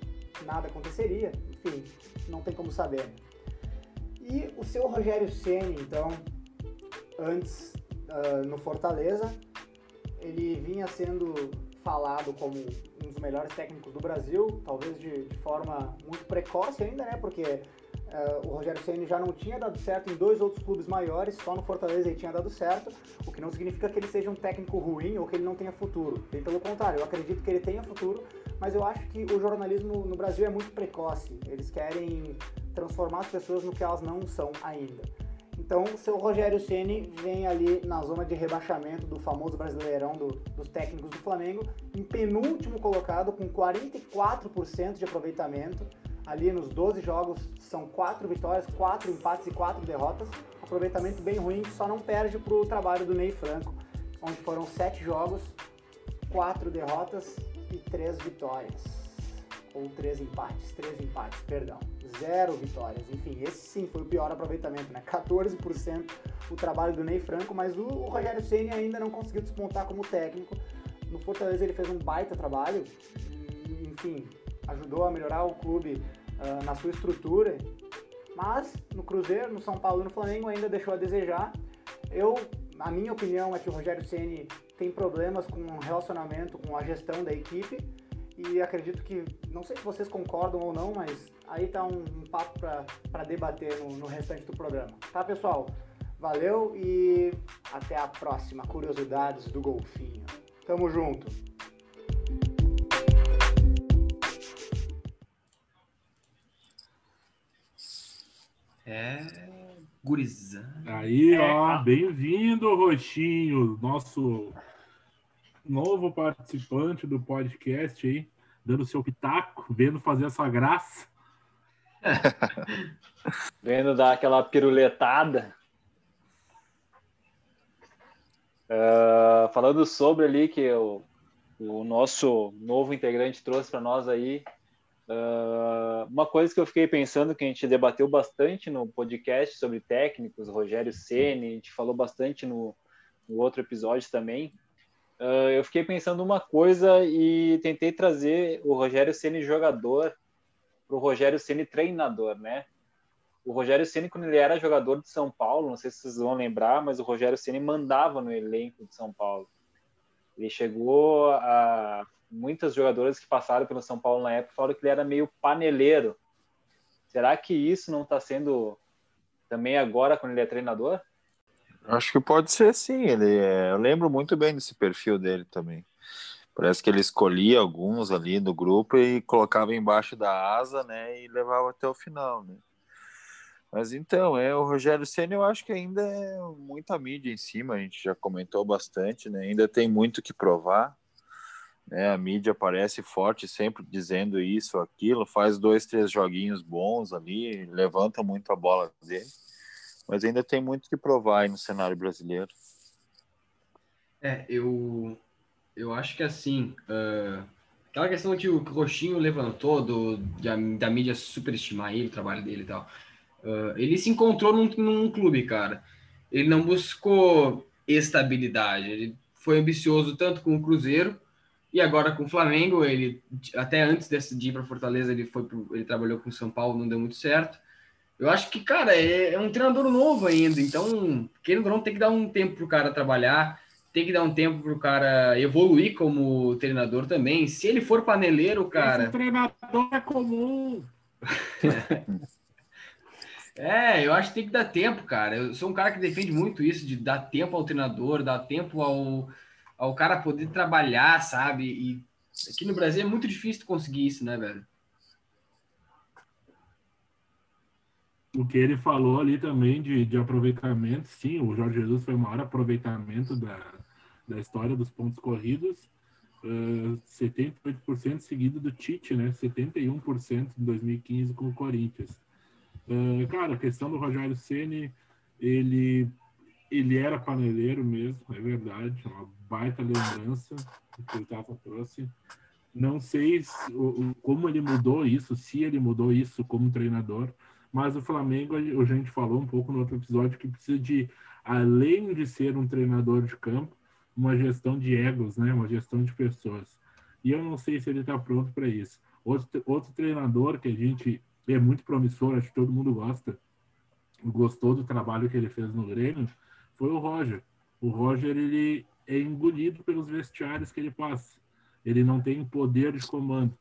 nada aconteceria? Enfim, não tem como saber. E o seu Rogério Ceni, então, antes uh, no Fortaleza, ele vinha sendo falado como um dos melhores técnicos do Brasil, talvez de, de forma muito precoce ainda, né? Porque uh, o Rogério Ceni já não tinha dado certo em dois outros clubes maiores, só no Fortaleza ele tinha dado certo, o que não significa que ele seja um técnico ruim ou que ele não tenha futuro. Bem pelo contrário, eu acredito que ele tenha futuro, mas eu acho que o jornalismo no Brasil é muito precoce. Eles querem transformar as pessoas no que elas não são ainda. Então, o seu Rogério Ceni vem ali na zona de rebaixamento do famoso Brasileirão do, dos técnicos do Flamengo, em penúltimo colocado com 44% de aproveitamento. Ali nos 12 jogos são 4 vitórias, 4 empates e 4 derrotas. Aproveitamento bem ruim, só não perde para o trabalho do Ney Franco, onde foram 7 jogos, 4 derrotas e 3 vitórias ou três empates, três empates, perdão, zero vitórias. Enfim, esse sim foi o pior aproveitamento, né? 14% o trabalho do Ney Franco, mas o, o Rogério Ceni ainda não conseguiu despontar como técnico. No Fortaleza ele fez um baita trabalho, enfim, ajudou a melhorar o clube uh, na sua estrutura, mas no Cruzeiro, no São Paulo e no Flamengo ainda deixou a desejar. Eu, a minha opinião é que o Rogério Ceni tem problemas com o relacionamento, com a gestão da equipe. E acredito que, não sei se vocês concordam ou não, mas aí tá um, um papo para debater no, no restante do programa. Tá, pessoal? Valeu e até a próxima. Curiosidades do Golfinho. Tamo junto. É. Gurizada. Aí, ó, bem-vindo, Roxinho, nosso novo participante do podcast aí, dando seu pitaco, vendo fazer essa graça. Vendo dar aquela piruletada. Uh, falando sobre ali que o, o nosso novo integrante trouxe para nós aí, Uh, uma coisa que eu fiquei pensando que a gente debateu bastante no podcast sobre técnicos, Rogério Ceni, a gente falou bastante no, no outro episódio também. Uh, eu fiquei pensando uma coisa e tentei trazer o Rogério Ceni jogador para o Rogério Ceni treinador, né? O Rogério Ceni quando ele era jogador de São Paulo, não sei se vocês vão lembrar, mas o Rogério Ceni mandava no elenco de São Paulo. Ele chegou a muitas jogadoras que passaram pelo São Paulo na época falaram que ele era meio paneleiro. Será que isso não está sendo também agora quando ele é treinador? Acho que pode ser sim. Ele é... Eu lembro muito bem desse perfil dele também. Parece que ele escolhia alguns ali do grupo e colocava embaixo da asa, né, e levava até o final, né? Mas então, é o Rogério Senna, eu acho que ainda é muita mídia em cima, a gente já comentou bastante, né? Ainda tem muito que provar. Né? A mídia aparece forte, sempre dizendo isso, aquilo, faz dois, três joguinhos bons ali, levanta muito a bola dele, mas ainda tem muito que provar aí no cenário brasileiro. É, eu, eu acho que assim, uh, aquela questão que o Roxinho levantou do, da, da mídia superestimar ele, o trabalho dele e tal, uh, ele se encontrou num, num clube, cara. Ele não buscou estabilidade, ele foi ambicioso tanto com o Cruzeiro e agora com o Flamengo, ele até antes desse dia para Fortaleza, ele foi pro, ele trabalhou com o São Paulo, não deu muito certo. Eu acho que, cara, é, é um treinador novo ainda, então, querendo ou não, tem que dar um tempo pro cara trabalhar, tem que dar um tempo pro cara evoluir como treinador também. Se ele for paneleiro, cara. Esse treinador é comum. É, eu acho que tem que dar tempo, cara. Eu sou um cara que defende muito isso, de dar tempo ao treinador, dar tempo ao, ao cara poder trabalhar, sabe? E aqui no Brasil é muito difícil conseguir isso, né, velho? O que ele falou ali também de, de aproveitamento, sim, o Jorge Jesus foi o maior aproveitamento da, da história dos pontos corridos. Uh, 78% seguido do Tite, né? 71% em 2015 com o Corinthians. Uh, cara, a questão do Rogério Ceni, ele ele era paneleiro mesmo, é verdade, uma baita lembrança que o Tata trouxe. Não sei se, como ele mudou isso, se ele mudou isso como treinador, mas o Flamengo, a gente falou um pouco no outro episódio, que precisa de, além de ser um treinador de campo, uma gestão de egos, né? uma gestão de pessoas. E eu não sei se ele está pronto para isso. Outro, outro treinador que a gente é muito promissor, acho que todo mundo gosta, gostou do trabalho que ele fez no Grêmio, foi o Roger. O Roger ele é engolido pelos vestiários que ele passa. Ele não tem poder de comando.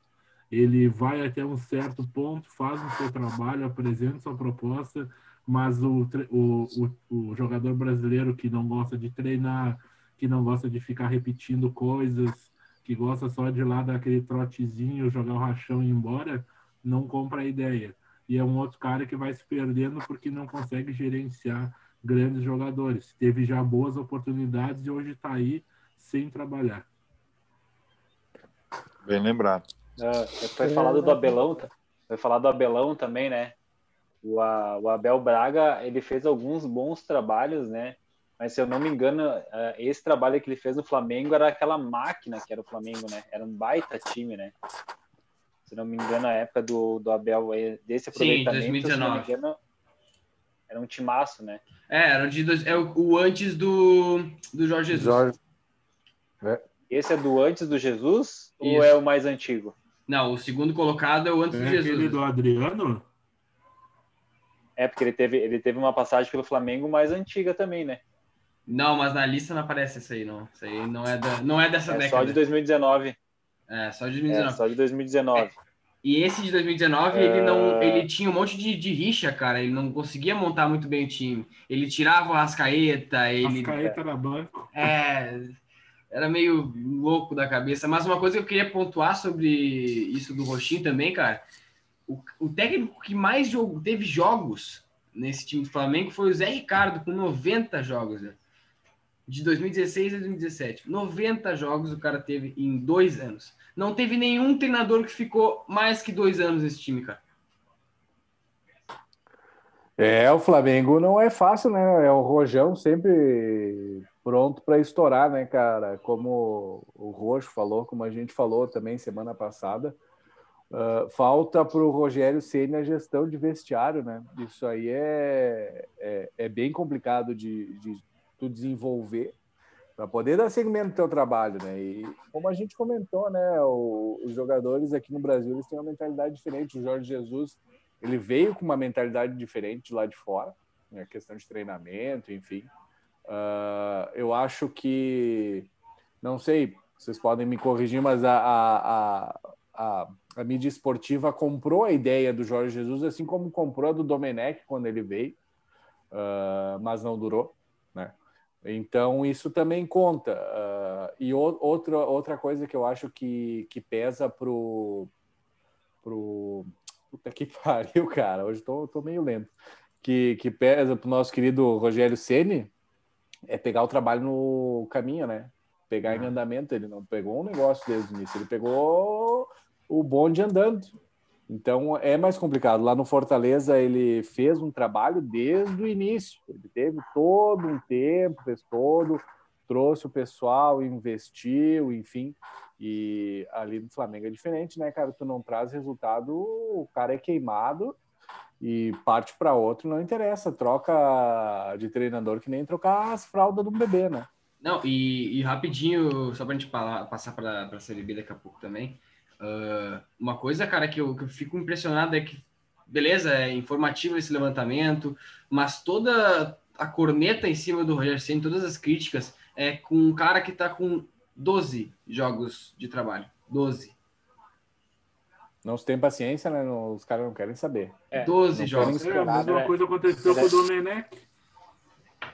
Ele vai até um certo ponto, faz o seu trabalho, apresenta sua proposta, mas o, o, o, o jogador brasileiro que não gosta de treinar, que não gosta de ficar repetindo coisas, que gosta só de lá dar aquele trotezinho, jogar o rachão e ir embora, não compra a ideia. E é um outro cara que vai se perdendo porque não consegue gerenciar grandes jogadores. Teve já boas oportunidades e hoje está aí sem trabalhar. Bem lembrado. Uh, foi falado do Abelão, foi falado do Abelão também, né? O, a, o Abel Braga ele fez alguns bons trabalhos, né? Mas se eu não me engano, uh, esse trabalho que ele fez no Flamengo era aquela máquina que era o Flamengo, né? Era um baita time, né? Se não me engano, a época do, do Abel, eh, desse aproveitamento, Sim, 2019. Se não me engano, era um timaço, né? É, era de dois, é o, o, antes do, do Jorge Jesus. Jorge. É. Esse é do antes do Jesus Isso. ou é o mais antigo? Não, o segundo colocado é o antes é do Jesus. Aquele do Adriano? É, porque ele teve, ele teve uma passagem pelo Flamengo mais antiga também, né? Não, mas na lista não aparece isso aí, não. Isso aí não é, da, não é dessa É década. só de 2019. É, só de É 2019. só de 2019. E esse de 2019, ele não, É. ele tinha um monte de, de rixa, cara. Ele não conseguia montar muito bem o time. Ele tirava o Rascaeta, ele Ascaeta na banco. é, era meio louco da cabeça. Mas uma coisa que eu queria pontuar sobre isso do Roxinho também, cara. O, o técnico que mais jogo, teve jogos nesse time do Flamengo foi o Zé Ricardo, com 90 jogos. né? De 2016 a 2017. 90 jogos o cara teve em dois anos. Não teve nenhum treinador que ficou mais que dois anos nesse time, cara. É, o Flamengo não é fácil, né? É o Rojão sempre pronto para estourar, né, cara? Como o Roxo falou, como a gente falou também semana passada. ah, falta para o Rogério Ceni a gestão de vestiário, né? Isso aí é, é, é bem complicado de, de tu desenvolver para poder dar segmento ao teu trabalho, né? E como a gente comentou, né? o- os jogadores aqui no Brasil eles têm uma mentalidade diferente. O Jorge Jesus ele veio com uma mentalidade diferente lá de fora, né? questão de treinamento, enfim. Ah, eu acho que, não sei, vocês podem me corrigir, mas a, a, a, a, mídia esportiva comprou a ideia do Jorge Jesus, assim como comprou a do Domenech quando ele veio, ah, mas não durou, né? Então, isso também conta. Ah, e o- outra, outra coisa que eu acho que, que pesa pro, pro. Puta que pariu, cara. Hoje tô, tô meio lento. Que, que pesa pro nosso querido Rogério Ceni é pegar o trabalho no caminho, né? Pegar em andamento. Ele não pegou um negócio desde o início, ele pegou o bonde andando. Então é mais complicado. Lá no Fortaleza ele fez um trabalho desde o início. Ele teve todo um tempo, fez todo, trouxe o pessoal, investiu, enfim. E ali no Flamengo é diferente, né, cara? Tu não traz resultado, o cara é queimado e parte para outro, não interessa. Troca de treinador que nem trocar as fraldas de um bebê, né? Não, e, e rapidinho, só pra gente falar- passar para a Série B daqui a pouco também. ah, uma coisa, cara, que eu, que eu fico impressionado é que, beleza, é informativo esse levantamento, mas toda a corneta em cima do Roger Ceni, todas as críticas, é com um cara que tá com 12 jogos de trabalho. 12. Não se tem paciência, né? Não- Os caras não querem saber. É, 12 não jogos. É, a mesma né? coisa aconteceu Mas com o é- Domenech.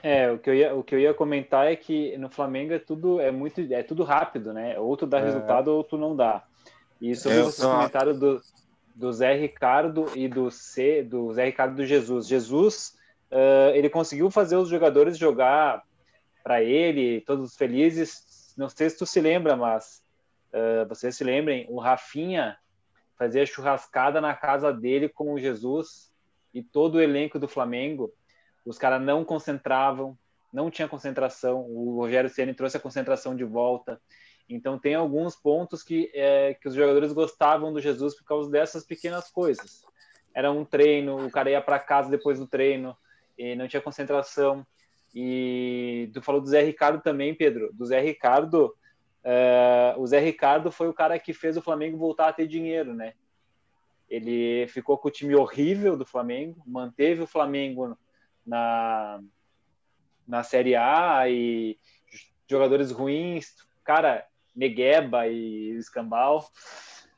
É, o que, eu ia, o que eu ia comentar é que no Flamengo é tudo, é muito, é tudo rápido, né? Ou tu dá É. resultado ou tu não dá. E sobre Eu os só- comentários do, do Zé Ricardo e do C, do Zé Ricardo do Jesus. Jesus, ah, ele conseguiu fazer os jogadores jogar para ele, todos felizes. Não sei se tu se lembra, mas ah, vocês se lembrem, o Rafinha fazia churrascada na casa dele com o Jesus e todo o elenco do Flamengo. Os caras não concentravam, não tinha concentração. O Rogério Ceni trouxe a concentração de volta. Então tem alguns pontos que, é, que os jogadores gostavam do Jesus por causa dessas pequenas coisas. Era um treino, o cara ia para casa depois do treino, e não tinha concentração. E tu falou do Zé Ricardo também, Pedro. Do Zé Ricardo, é, o Zé Ricardo foi o cara que fez o Flamengo voltar a ter dinheiro, né? Ele ficou com o time horrível do Flamengo, manteve o Flamengo na, na Série A e jogadores ruins, cara, Negueba e Escambau.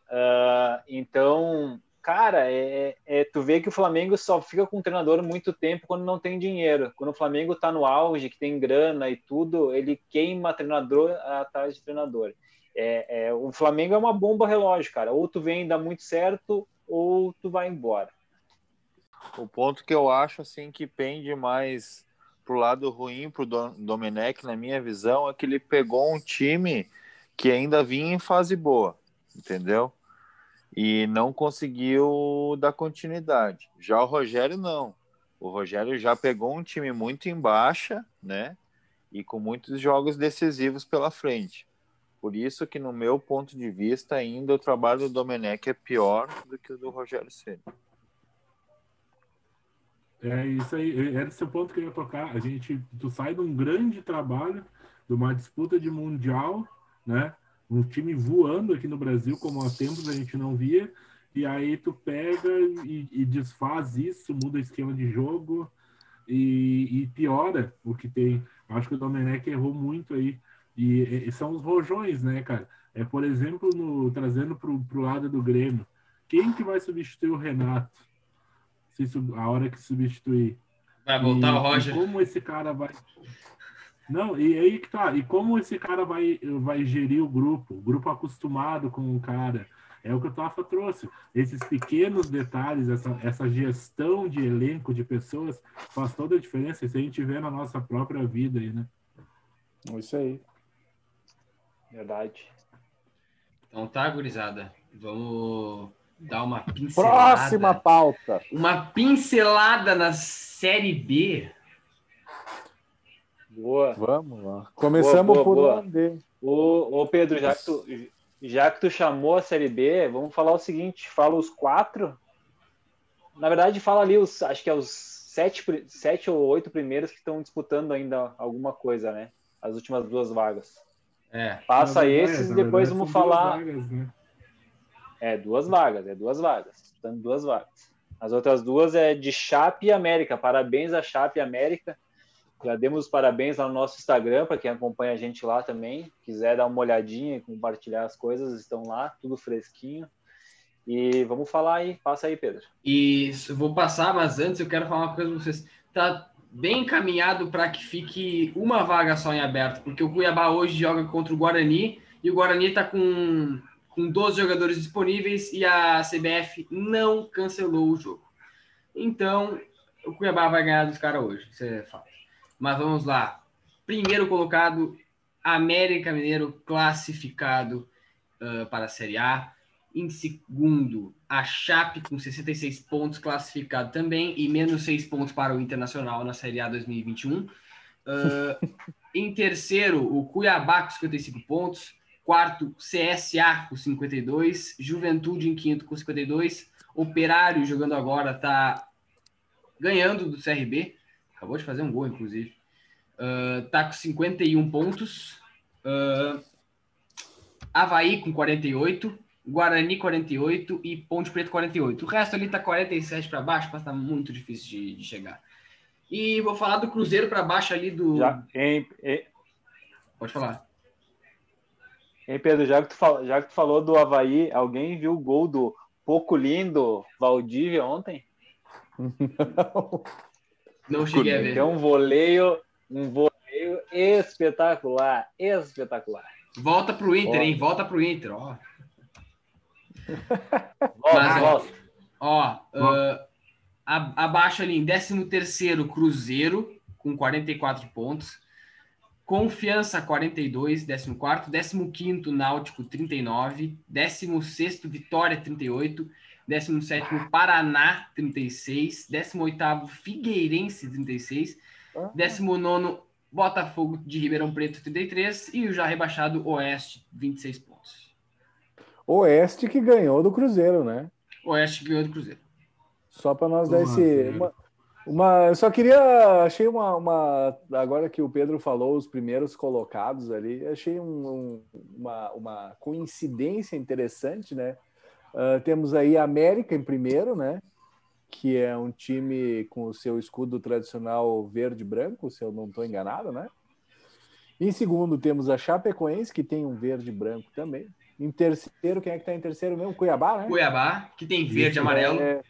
Ah, então, cara, é, é- tu vê que o Flamengo só fica com o treinador muito tempo quando não tem dinheiro. Quando o Flamengo tá no auge, que tem grana e tudo, ele queima treinador atrás de treinador. É, é, o Flamengo é uma bomba relógio, cara. Ou tu vem e dá muito certo, ou tu vai embora. O ponto que eu acho assim que pende mais pro lado ruim pro Dom- Domenech, na minha visão, é que ele pegou um time que ainda vinha em fase boa, entendeu? E não conseguiu dar continuidade. Já o Rogério não. O Rogério já pegou um time muito em baixa, né? E com muitos jogos decisivos pela frente. Por isso que no meu ponto de vista ainda o trabalho do Domenech é pior do que o do Rogério Ceni. É isso aí, era esse o ponto que eu ia tocar. A gente, tu sai de um grande trabalho, de uma disputa de mundial, né? Um time voando aqui no Brasil, como há tempos a gente não via, e aí tu pega e, e desfaz isso, muda o esquema de jogo e, e piora o que tem. Acho que o Domenech errou muito aí. E, e são os rojões, né, cara? É, por exemplo, no, trazendo para o lado do Grêmio, quem que vai substituir o Renato? Se, a hora que substituir. Vai voltar o Roger. como esse cara vai. Não, e aí que tá. E como esse cara vai, vai gerir o grupo? O grupo acostumado com o cara. É o que o Tafa trouxe. Esses pequenos detalhes, essa, essa gestão de elenco de pessoas faz toda a diferença. Isso a gente vê na nossa própria vida aí, né? Isso aí. Verdade. Então tá, gurizada. Vamos dar uma pincelada. Próxima pauta. Uma pincelada na Série B. Boa. Vamos lá. Começamos Boa, boa, por boa. Ô, ô Pedro, já que, tu, já que tu chamou a Série B, vamos falar o seguinte: fala os quatro. Na verdade, fala ali os. Acho que é os sete, sete ou oito primeiros que estão disputando ainda alguma coisa, né? As últimas duas vagas. É. Passa esses e depois verdade, vamos são duas falar. vagas, né? É, duas vagas, é duas vagas. Disputando duas vagas. As outras duas é de Chape e América. Parabéns a Chape e América. Já demos os parabéns lá no nosso Instagram, para quem acompanha a gente lá também. Quiser dar uma olhadinha e compartilhar as coisas, estão lá, tudo fresquinho. E vamos falar aí, passa aí, Pedro. E vou passar, mas antes eu quero falar uma coisa para vocês. Tá bem encaminhado para que fique uma vaga só em aberto, porque o Cuiabá hoje joga contra o Guarani e o Guarani está com, com 12 jogadores disponíveis e a CBF não cancelou o jogo. Então, o Cuiabá vai ganhar dos caras hoje, é fato. Mas vamos lá. Primeiro colocado, América Mineiro classificado ah, para a Série A. Em segundo, a Chape com 66 pontos classificado também e menos 6 pontos para o Internacional na Série A 2021. Ah, em terceiro, o Cuiabá com 55 pontos. Quarto, CSA com 52. Juventude em quinto com 52. Operário jogando agora está ganhando do CRB. Acabou de fazer um gol, inclusive. Ah, tá com 51 pontos. Ah, Havaí com 48. Guarani 48 e Ponte Preta 48. O resto ali tá 47 para baixo, mas tá muito difícil de, de chegar. E vou falar do Cruzeiro para baixo ali do. Já, hein, hein, Pode falar. hein, Pedro, já que, tu fal, já que tu falou do Havaí, alguém viu o gol do pouco lindo Valdívia ontem? Não cheguei a ver. Deu um voleio, um voleio espetacular, espetacular. Volta pro Inter, Ó. hein? Volta pro Inter, ó. Volta, ó, volta. A- abaixo ali em 13º Cruzeiro com 44 pontos. Confiança 42, 14º, 15º Náutico 39, 16º Vitória 38, 17º Paraná 36, 18º Figueirense 36, 19º Botafogo de Ribeirão Preto 33 e o já rebaixado Oeste 26 pontos. Oeste que ganhou do Cruzeiro, né? Oeste ganhou do Cruzeiro. Só para nós dar esse. Uma, uma- eu só queria. Achei uma, uma. Agora que o Pedro falou, os primeiros colocados ali, achei um- um- uma, uma coincidência interessante, né? Ah, temos aí a América em primeiro, né? Que é um time com o seu escudo tradicional verde e branco, se eu não estou enganado, né? Em segundo, temos a Chapecoense, que tem um verde e branco também. Em terceiro, quem é que está em terceiro mesmo? Cuiabá, né? Cuiabá, que tem verde e amarelo. É,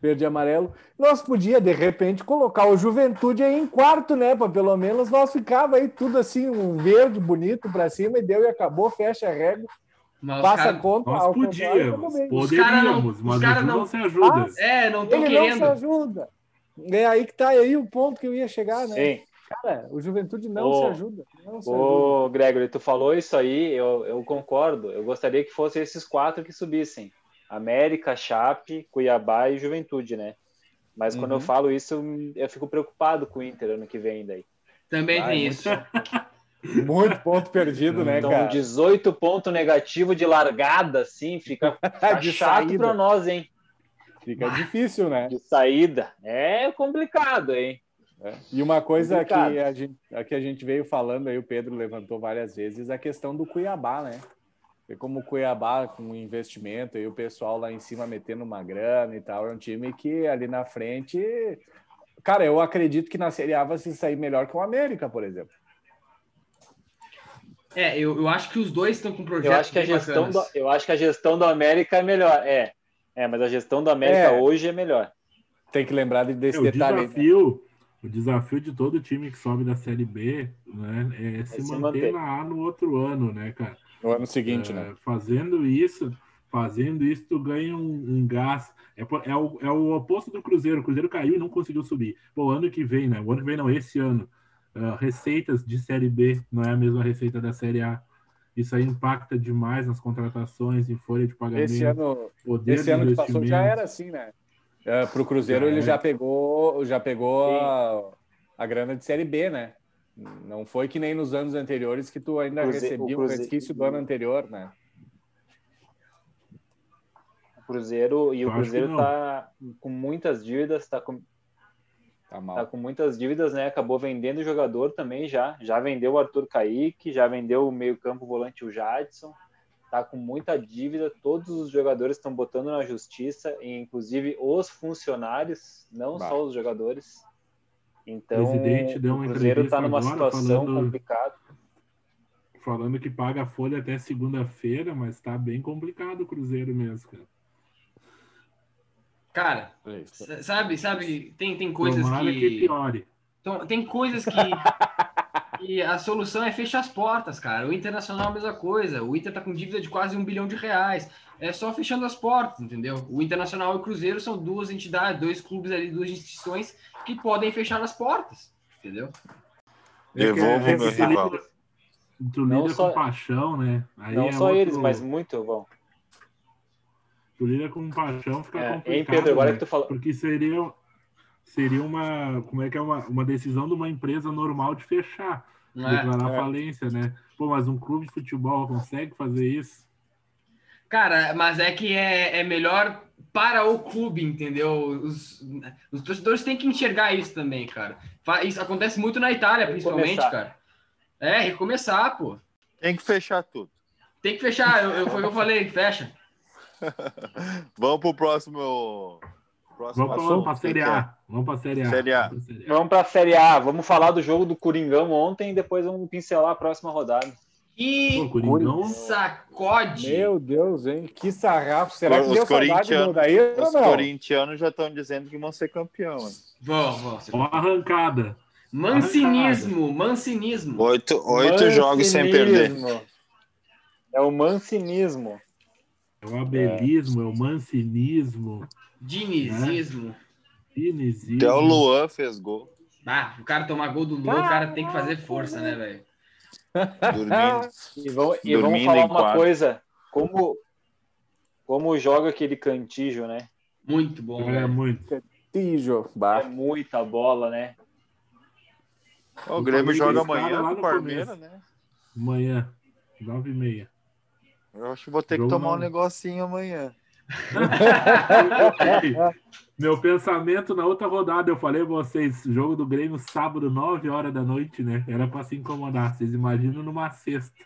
verde e amarelo. Nós podia, de repente, colocar o Juventude aí em quarto, né? Para pelo menos nós ficava aí tudo assim, um verde bonito para cima e deu e acabou, fecha a régua, Mas os passa a cara- conta. Nós ao podíamos, bem. Os cara não- poderíamos, os mas cara não- não se ajuda. Ah, É, não tô Ele não querendo. se ajuda. É aí que tá aí o ponto que eu ia chegar, né? Hein, Cara, o Juventude não Ô, se ajuda. Não se ajuda. Ô, Gregory, tu falou isso aí, eu, eu concordo. Eu gostaria que fossem esses quatro que subissem: América, Chape, Cuiabá e Juventude, né? Mas quando Uhum. eu falo isso, eu fico preocupado com o Inter ano que vem daí. Também Vai, tem muito isso. Muito ponto perdido, né, Então, cara? 18 pontos negativo de largada, assim, fica, fica De chato pra nós, hein? Fica difícil, né? De saída. É complicado, hein? E uma coisa que a, gente, que a gente veio falando aí, o Pedro levantou várias vezes, a questão do Cuiabá, né? E como o Cuiabá, com investimento, e o pessoal lá em cima metendo uma grana e tal, é um time que ali na frente cara, eu acredito que na Série A vai se sair melhor que o América, por exemplo. É, eu, eu acho que os dois estão com projetos Eu acho que a gestão do, eu acho que a gestão do América é melhor. É, é, mas a gestão do América É. hoje é melhor. Tem que lembrar desse É, o detalhe. aí, né? desafio, o desafio de todo time que sobe da Série B né, é se, se manter, manter. na A no outro ano, né, cara? No ano seguinte, É, né? Fazendo isso, fazendo isso, tu ganha um, um gás. É, é, o, é o oposto do Cruzeiro. O Cruzeiro caiu e não conseguiu subir. Pô, ano que vem, né? O ano que vem não, esse ano. Ah, receitas de Série B não é a mesma receita da Série A. Isso aí impacta demais nas contratações, em folha de pagamento, Esse ano, poder esse ano que passou já era assim, né? É, pro Cruzeiro Já ele já pegou, já pegou a, a grana de Série B, né? Não foi que nem nos anos anteriores que tu ainda Cruze- recebia o um resquício do ano anterior, né? O Cruzeiro e o Cruzeiro não. tá com muitas dívidas, tá com, Tá mal. tá com muitas dívidas, né? Acabou vendendo o jogador também já. Já vendeu o Arthur Kaique, já vendeu o meio-campo volante o Jadson. Tá com muita dívida. Todos os jogadores estão botando na justiça, e inclusive os funcionários, não Bah. só os jogadores. Então, presidente deu o uma Cruzeiro entrevista tá numa agora situação falando- complicada. Falando que paga a folha até segunda-feira, mas tá bem complicado o Cruzeiro mesmo, cara. Cara, É sabe, sabe, tem, tem coisas Tomara que... que. piore. Então, tem coisas que, que a solução é fechar as portas, cara. O Internacional é a mesma coisa. O Inter tá com dívida de quase um bilhão de reais. É só fechando as portas, entendeu? O Internacional e o Cruzeiro são duas entidades, dois clubes ali, duas instituições que podem fechar as portas, entendeu? Devolvo É o meu rival. Tu Não lida só- com paixão, né? Aí Não é só outro- eles, mas muito bom. Lida com paixão, fica É, complicado. hein, Pedro, agora né? que tu falou. Porque seria, seria uma, como é que é, uma, uma decisão de uma empresa normal de fechar, é? declarar É. falência, né? Pô, mas um clube de futebol consegue fazer isso? Cara, mas é que é, é melhor para o clube, entendeu? Os, os torcedores têm que enxergar isso também, cara. Isso acontece muito na Itália, principalmente, Recomeçar. cara. É, recomeçar, pô. Tem que fechar tudo. Tem que fechar, eu, eu, foi o que eu falei, fecha. Vamos pro próximo. próximo Vamos assunto. para a Série A. Vamos para a Série A. Série A. Vamos pra Série A. Vamos para Série A. Vamos falar do jogo do Coringão ontem e depois vamos pincelar a próxima rodada. E Pô, Coringão, sacode. Meu Deus, hein? Que sarrafo. Será que Os deu saudade corintianos- do Daí Os não? corintianos já estão dizendo que vão ser campeão. hein? Vamos, vamos. ó a arrancada. Mancinismo, mancinismo. Oito, oito jogos sem perder. Mancinismo. É o mancinismo. É o abelismo, é, o mancinismo, Dinizismo. finisismo. Até o Luan fez gol. Ah, o cara tomar gol do Luan, o cara tem que fazer força, né, velho? Dormindo. E vamos, e vamos falar uma quadro. coisa. Como, como joga aquele cantijo, né? Muito bom, É muito. Tijo. É Bah. muita bola, né? O Eu Grêmio joga amanhã com no o Palmeiras, começo. né? Amanhã, nove e meia. Eu acho que vou ter que tomar não. um negocinho amanhã. Meu pensamento na outra rodada, eu falei pra vocês, jogo do Grêmio sábado, 9 horas da noite, né? Era pra se incomodar. Vocês imaginam numa sexta.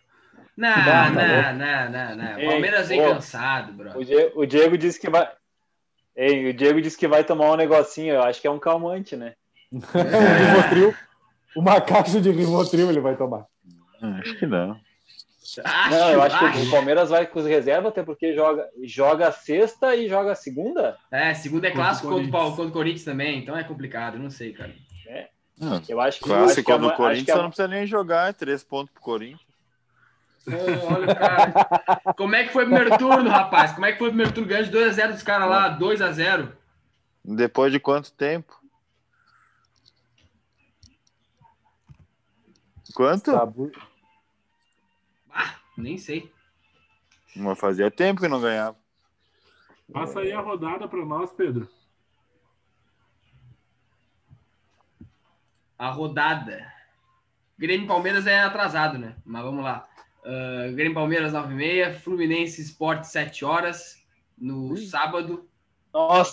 Não, tá não, não, não, não. Ei, Palmeiras vem cansado, bro. O Diego, o Diego disse que vai. Ei, o Diego disse que vai tomar um negocinho. Eu acho que é um calmante, né? Rivotril. Uma caixa de Rivotril ele vai tomar. Acho que não. Acho, Não, eu acho, acho. que o Palmeiras vai com os reservas, até porque joga, joga sexta e joga segunda. É, segunda é Contra o clássico contra o, contra o Corinthians também, então é complicado, não sei, cara. Eu acho que. acho Clássico que a- do acho que Corinthians, a- não precisa nem jogar. é Três pontos pro Corinthians. Ô, olha o cara. Como é que foi o primeiro turno, rapaz? Como é que foi o primeiro turno? Ganhou de 2x0 dos caras lá, 2x0. Depois de quanto tempo? Quanto? Tá, nem sei. Mas fazia tempo que não ganhava. Passa aí a rodada pra nós, Pedro. A rodada. Grêmio Palmeiras é atrasado, né? Mas vamos lá. Ah, Grêmio e Palmeiras 9h30, Fluminense Sport 7 horas no sábado. Nossa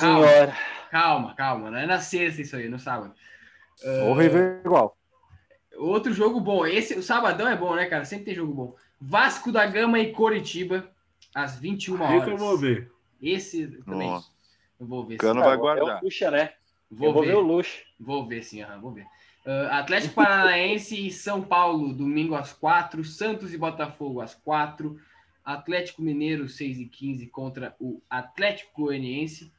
Calma. senhora. Calma, calma, não é na sexta isso aí, no sábado. Horrível igual. Outro jogo bom. Esse, o sabadão é bom, né, cara? Sempre tem jogo bom. Vasco da Gama e Coritiba, às 21 horas. Esse eu vou ver. Esse também Nossa. eu vou ver. Cano vai É, guardar. É o puxa, né? eu vou ver o luxo. Vou ver, sim, aham, vou ver. Uh, Atlético Paranaense e São Paulo, domingo às quatro. Santos e Botafogo às quatro. Atlético Mineiro, 6 e 15 contra o Atlético Goianiense.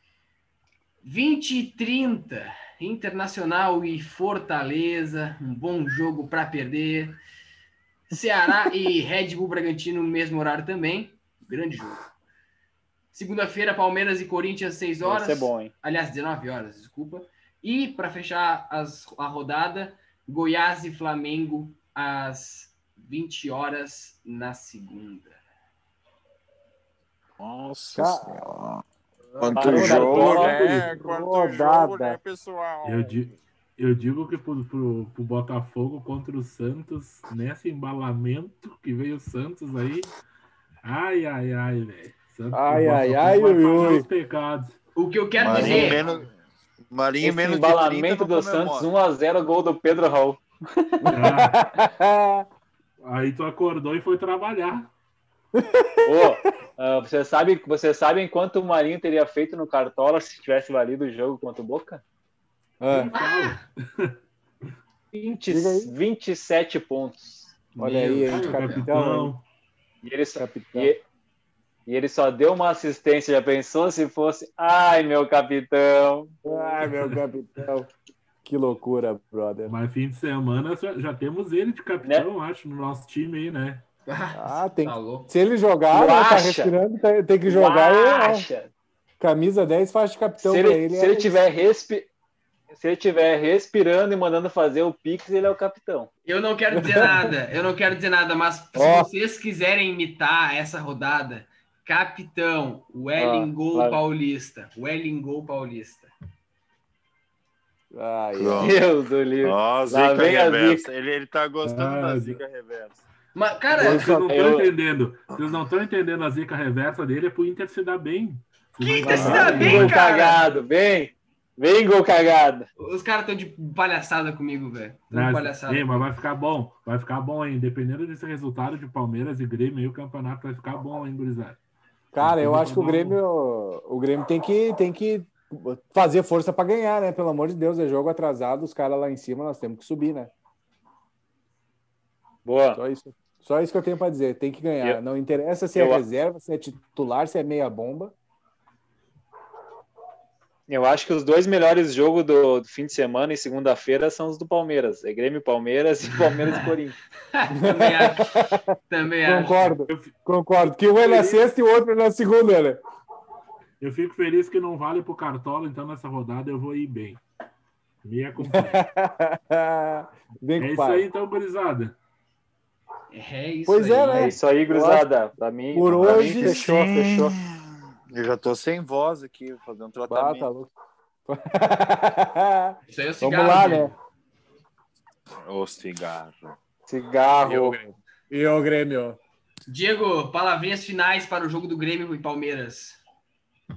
20 e 30, Internacional e Fortaleza, um bom jogo para perder. Ceará e Red Bull Bragantino, mesmo horário também. Grande jogo. Segunda-feira, Palmeiras e Corinthians, 6 horas. Vai ser bom, hein? Aliás, 19 horas, desculpa. E para fechar as, a rodada, Goiás e Flamengo às 20 horas na segunda. Nossa Ca- senhora. Quanto Parou jogo, bola, né? Quanto rodada. jogo, né, pessoal? Eu, di- eu digo que pro, pro, pro Botafogo contra o Santos, nesse embalamento que veio o Santos aí. Ai, ai, ai, velho. Santos- Ai, o ai, ai, ui, ui. O que eu quero Marinho dizer. menos, Marinho Esse menos de embalamento 30 do Santos, comemora. 1x0, gol do Pedro Raul. Ah, aí tu acordou e foi trabalhar. Ô, ah, você, sabe, você sabe quanto o Marinho teria feito no Cartola se tivesse valido o jogo contra o Boca? Ah, 20, Diga aí. 27 pontos. olha aí, Meu Deus, capitão. E ele, só, Capitão. e, e ele só deu uma assistência. Já pensou se fosse. Ai, meu capitão. Ai, meu capitão. Que loucura, brother. Mas fim de semana já, já temos ele de capitão, acho, no nosso time aí, né? Ah, tem Tá. Se ele jogar, né, tá respirando, tem- que jogar. eu- Acha? camisa 10 faz de capitão Se ele, ele. se é ele o- tiver respi... Se ele tiver respirando e mandando fazer o Pix, ele é o capitão. Eu não quero dizer nada, eu não quero dizer nada, mas se Ó. vocês quiserem imitar essa rodada, capitão, Welling Ah, vai. Paulista, Welling Gol Paulista. Ai. Deus do livro. Ó, zica reversa. Ele, ele tá gostando Ah, da zica reversa. Mas, cara, Vocês não estão eu- entendendo. Vocês não estão entendendo a zica reversa dele, é pro Inter se dar bem. Que Inter se dá bem, Gol cara? cagado, vem. Vem, gol cagado. os caras estão de palhaçada comigo, velho. Palhaçada. ei, mas vai ficar bom. Vai ficar bom, hein? Dependendo desse resultado de Palmeiras e Grêmio, aí o campeonato vai ficar bom, hein, gurizada? Cara, eu acho que o Grêmio, o Grêmio tem que, tem que fazer força para ganhar, né? Pelo amor de Deus, é jogo atrasado, os caras lá em cima, nós temos que subir, né? Boa. Só isso, só isso que eu tenho para dizer, tem que ganhar. Eu- Não interessa se é eu- reserva, se é titular, se é meia bomba. Eu acho que os dois melhores jogos do, do fim de semana e segunda-feira são os do Palmeiras. É Grêmio e Palmeiras e Palmeiras e Corinthians. Também acho. Também acho. Concordo, concordo. Que um é na sexta e o outro é na segunda, né? Eu fico feliz que não vale pro Cartola, então nessa rodada eu vou ir bem. Me acompanha. Vem É com o isso pai. aí, então, gurizada. É isso Pois aí. é, né? É isso aí, gurizada. Pra mim, Por pra hoje, mim fechou, sim. fechou. Eu já tô sem voz aqui, fazendo Ah, tratamento. tá louco. Isso aí é o Vamos cigarro. lá, né? Ô, cigarro. Cigarro. E o Grêmio? Diego, palavrinhas finais para o jogo do Grêmio e Palmeiras.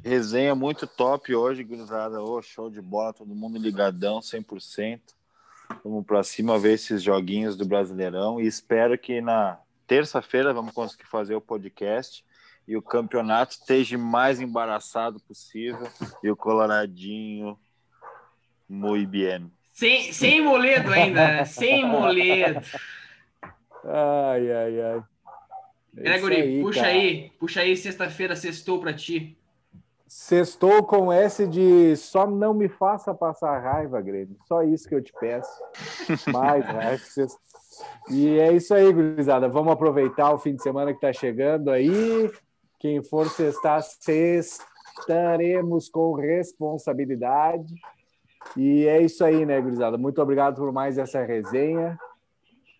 Resenha muito top hoje, gurizada. Ô, show de bola, todo mundo ligadão, 100%. Vamos pra cima ver esses joguinhos do Brasileirão e espero que na terça-feira vamos conseguir fazer o podcast e o campeonato esteja mais embaraçado possível e o Coloradinho muito bem. Sem, sem moledo ainda, né? sem moledo. Ai, ai, ai. É Gregory, isso aí, puxa cara. aí, puxa aí, sexta-feira, sextou pra ti. Sextou com S de só não me faça passar raiva, Grêmio. Só isso que eu te peço. Mais raiva. E é isso aí, gurizada. Vamos aproveitar o fim de semana que está chegando aí. Quem for sextar, sextaremos com responsabilidade. E é isso aí, né, gurizada? Muito obrigado por mais essa resenha.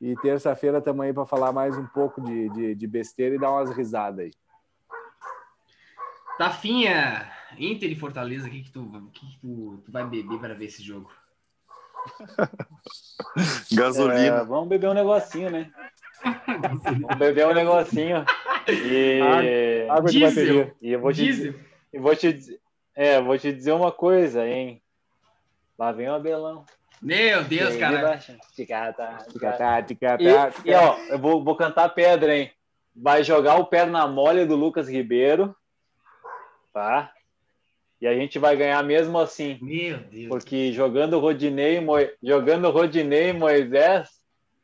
E terça-feira aí para falar mais um pouco de, de, de besteira e dar umas risadas aí. Tafinha, Inter e Fortaleza, o que, que, tu, que, que tu, tu vai beber para ver esse jogo? Gasolina. É, vamos beber um negocinho, né? Vamos beber um negocinho. E, Água de bateria. e eu vou te, Diesel. e vou te dizer- é, vou te dizer uma coisa, hein? Lá vem o Abelão. Meu Deus, cara. Ticatá, ticatá, E, ticatá. e, ó, eu vou, vou cantar pedra, hein? Vai jogar o pé na mole do Lucas Ribeiro, tá? E a gente vai ganhar mesmo assim. Meu Deus. Porque jogando Rodinei, Mo... jogando Rodinei e Moisés,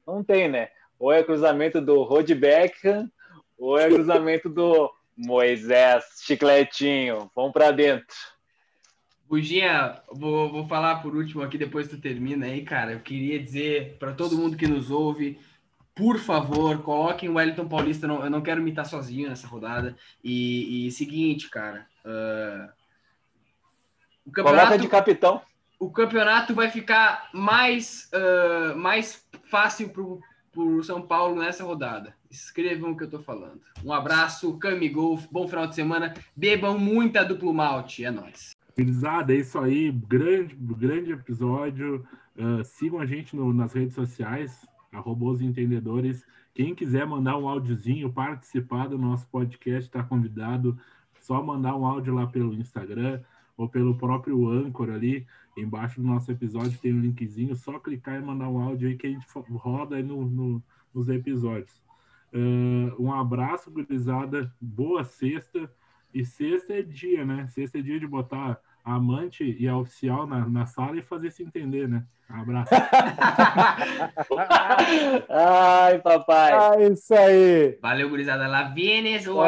não tem, né? Ou é cruzamento do Rod Beckham, ou é cruzamento do Moisés, chicletinho. Vamos para dentro. Buginha, vou, vou falar por último aqui, depois tu termina aí, cara. Eu queria dizer para todo mundo que nos ouve, por favor, coloquem o Wellington Paulista. Não, eu não quero me estar sozinho nessa rodada. E, e seguinte, cara. Uh, o campeonato Coloca de capitão. O campeonato vai ficar mais, uh, mais fácil pro, pro São Paulo nessa rodada. Escrevam o que eu tô falando. Um abraço, Cami Golf, bom final de semana. Bebam muita duplo malte, é nóis. Felizada, é isso aí. Grande, grande episódio. Uh, sigam a gente no, nas redes sociais, arroba os entendedores. Quem quiser mandar um áudiozinho, participar do nosso podcast, está convidado. Só mandar um áudio lá pelo Instagram ou pelo próprio Anchor ali. Embaixo do nosso episódio tem um linkzinho. Só clicar e mandar um áudio aí que a gente roda aí no, no nos episódios. Uh, um abraço, gurizada. Boa sexta. E sexta é dia, né? Sexta é dia de botar a amante e a oficial na, na sala e fazer se entender, né? Abraço. Ai, papai. É isso aí. Valeu, gurizada. La vienes ou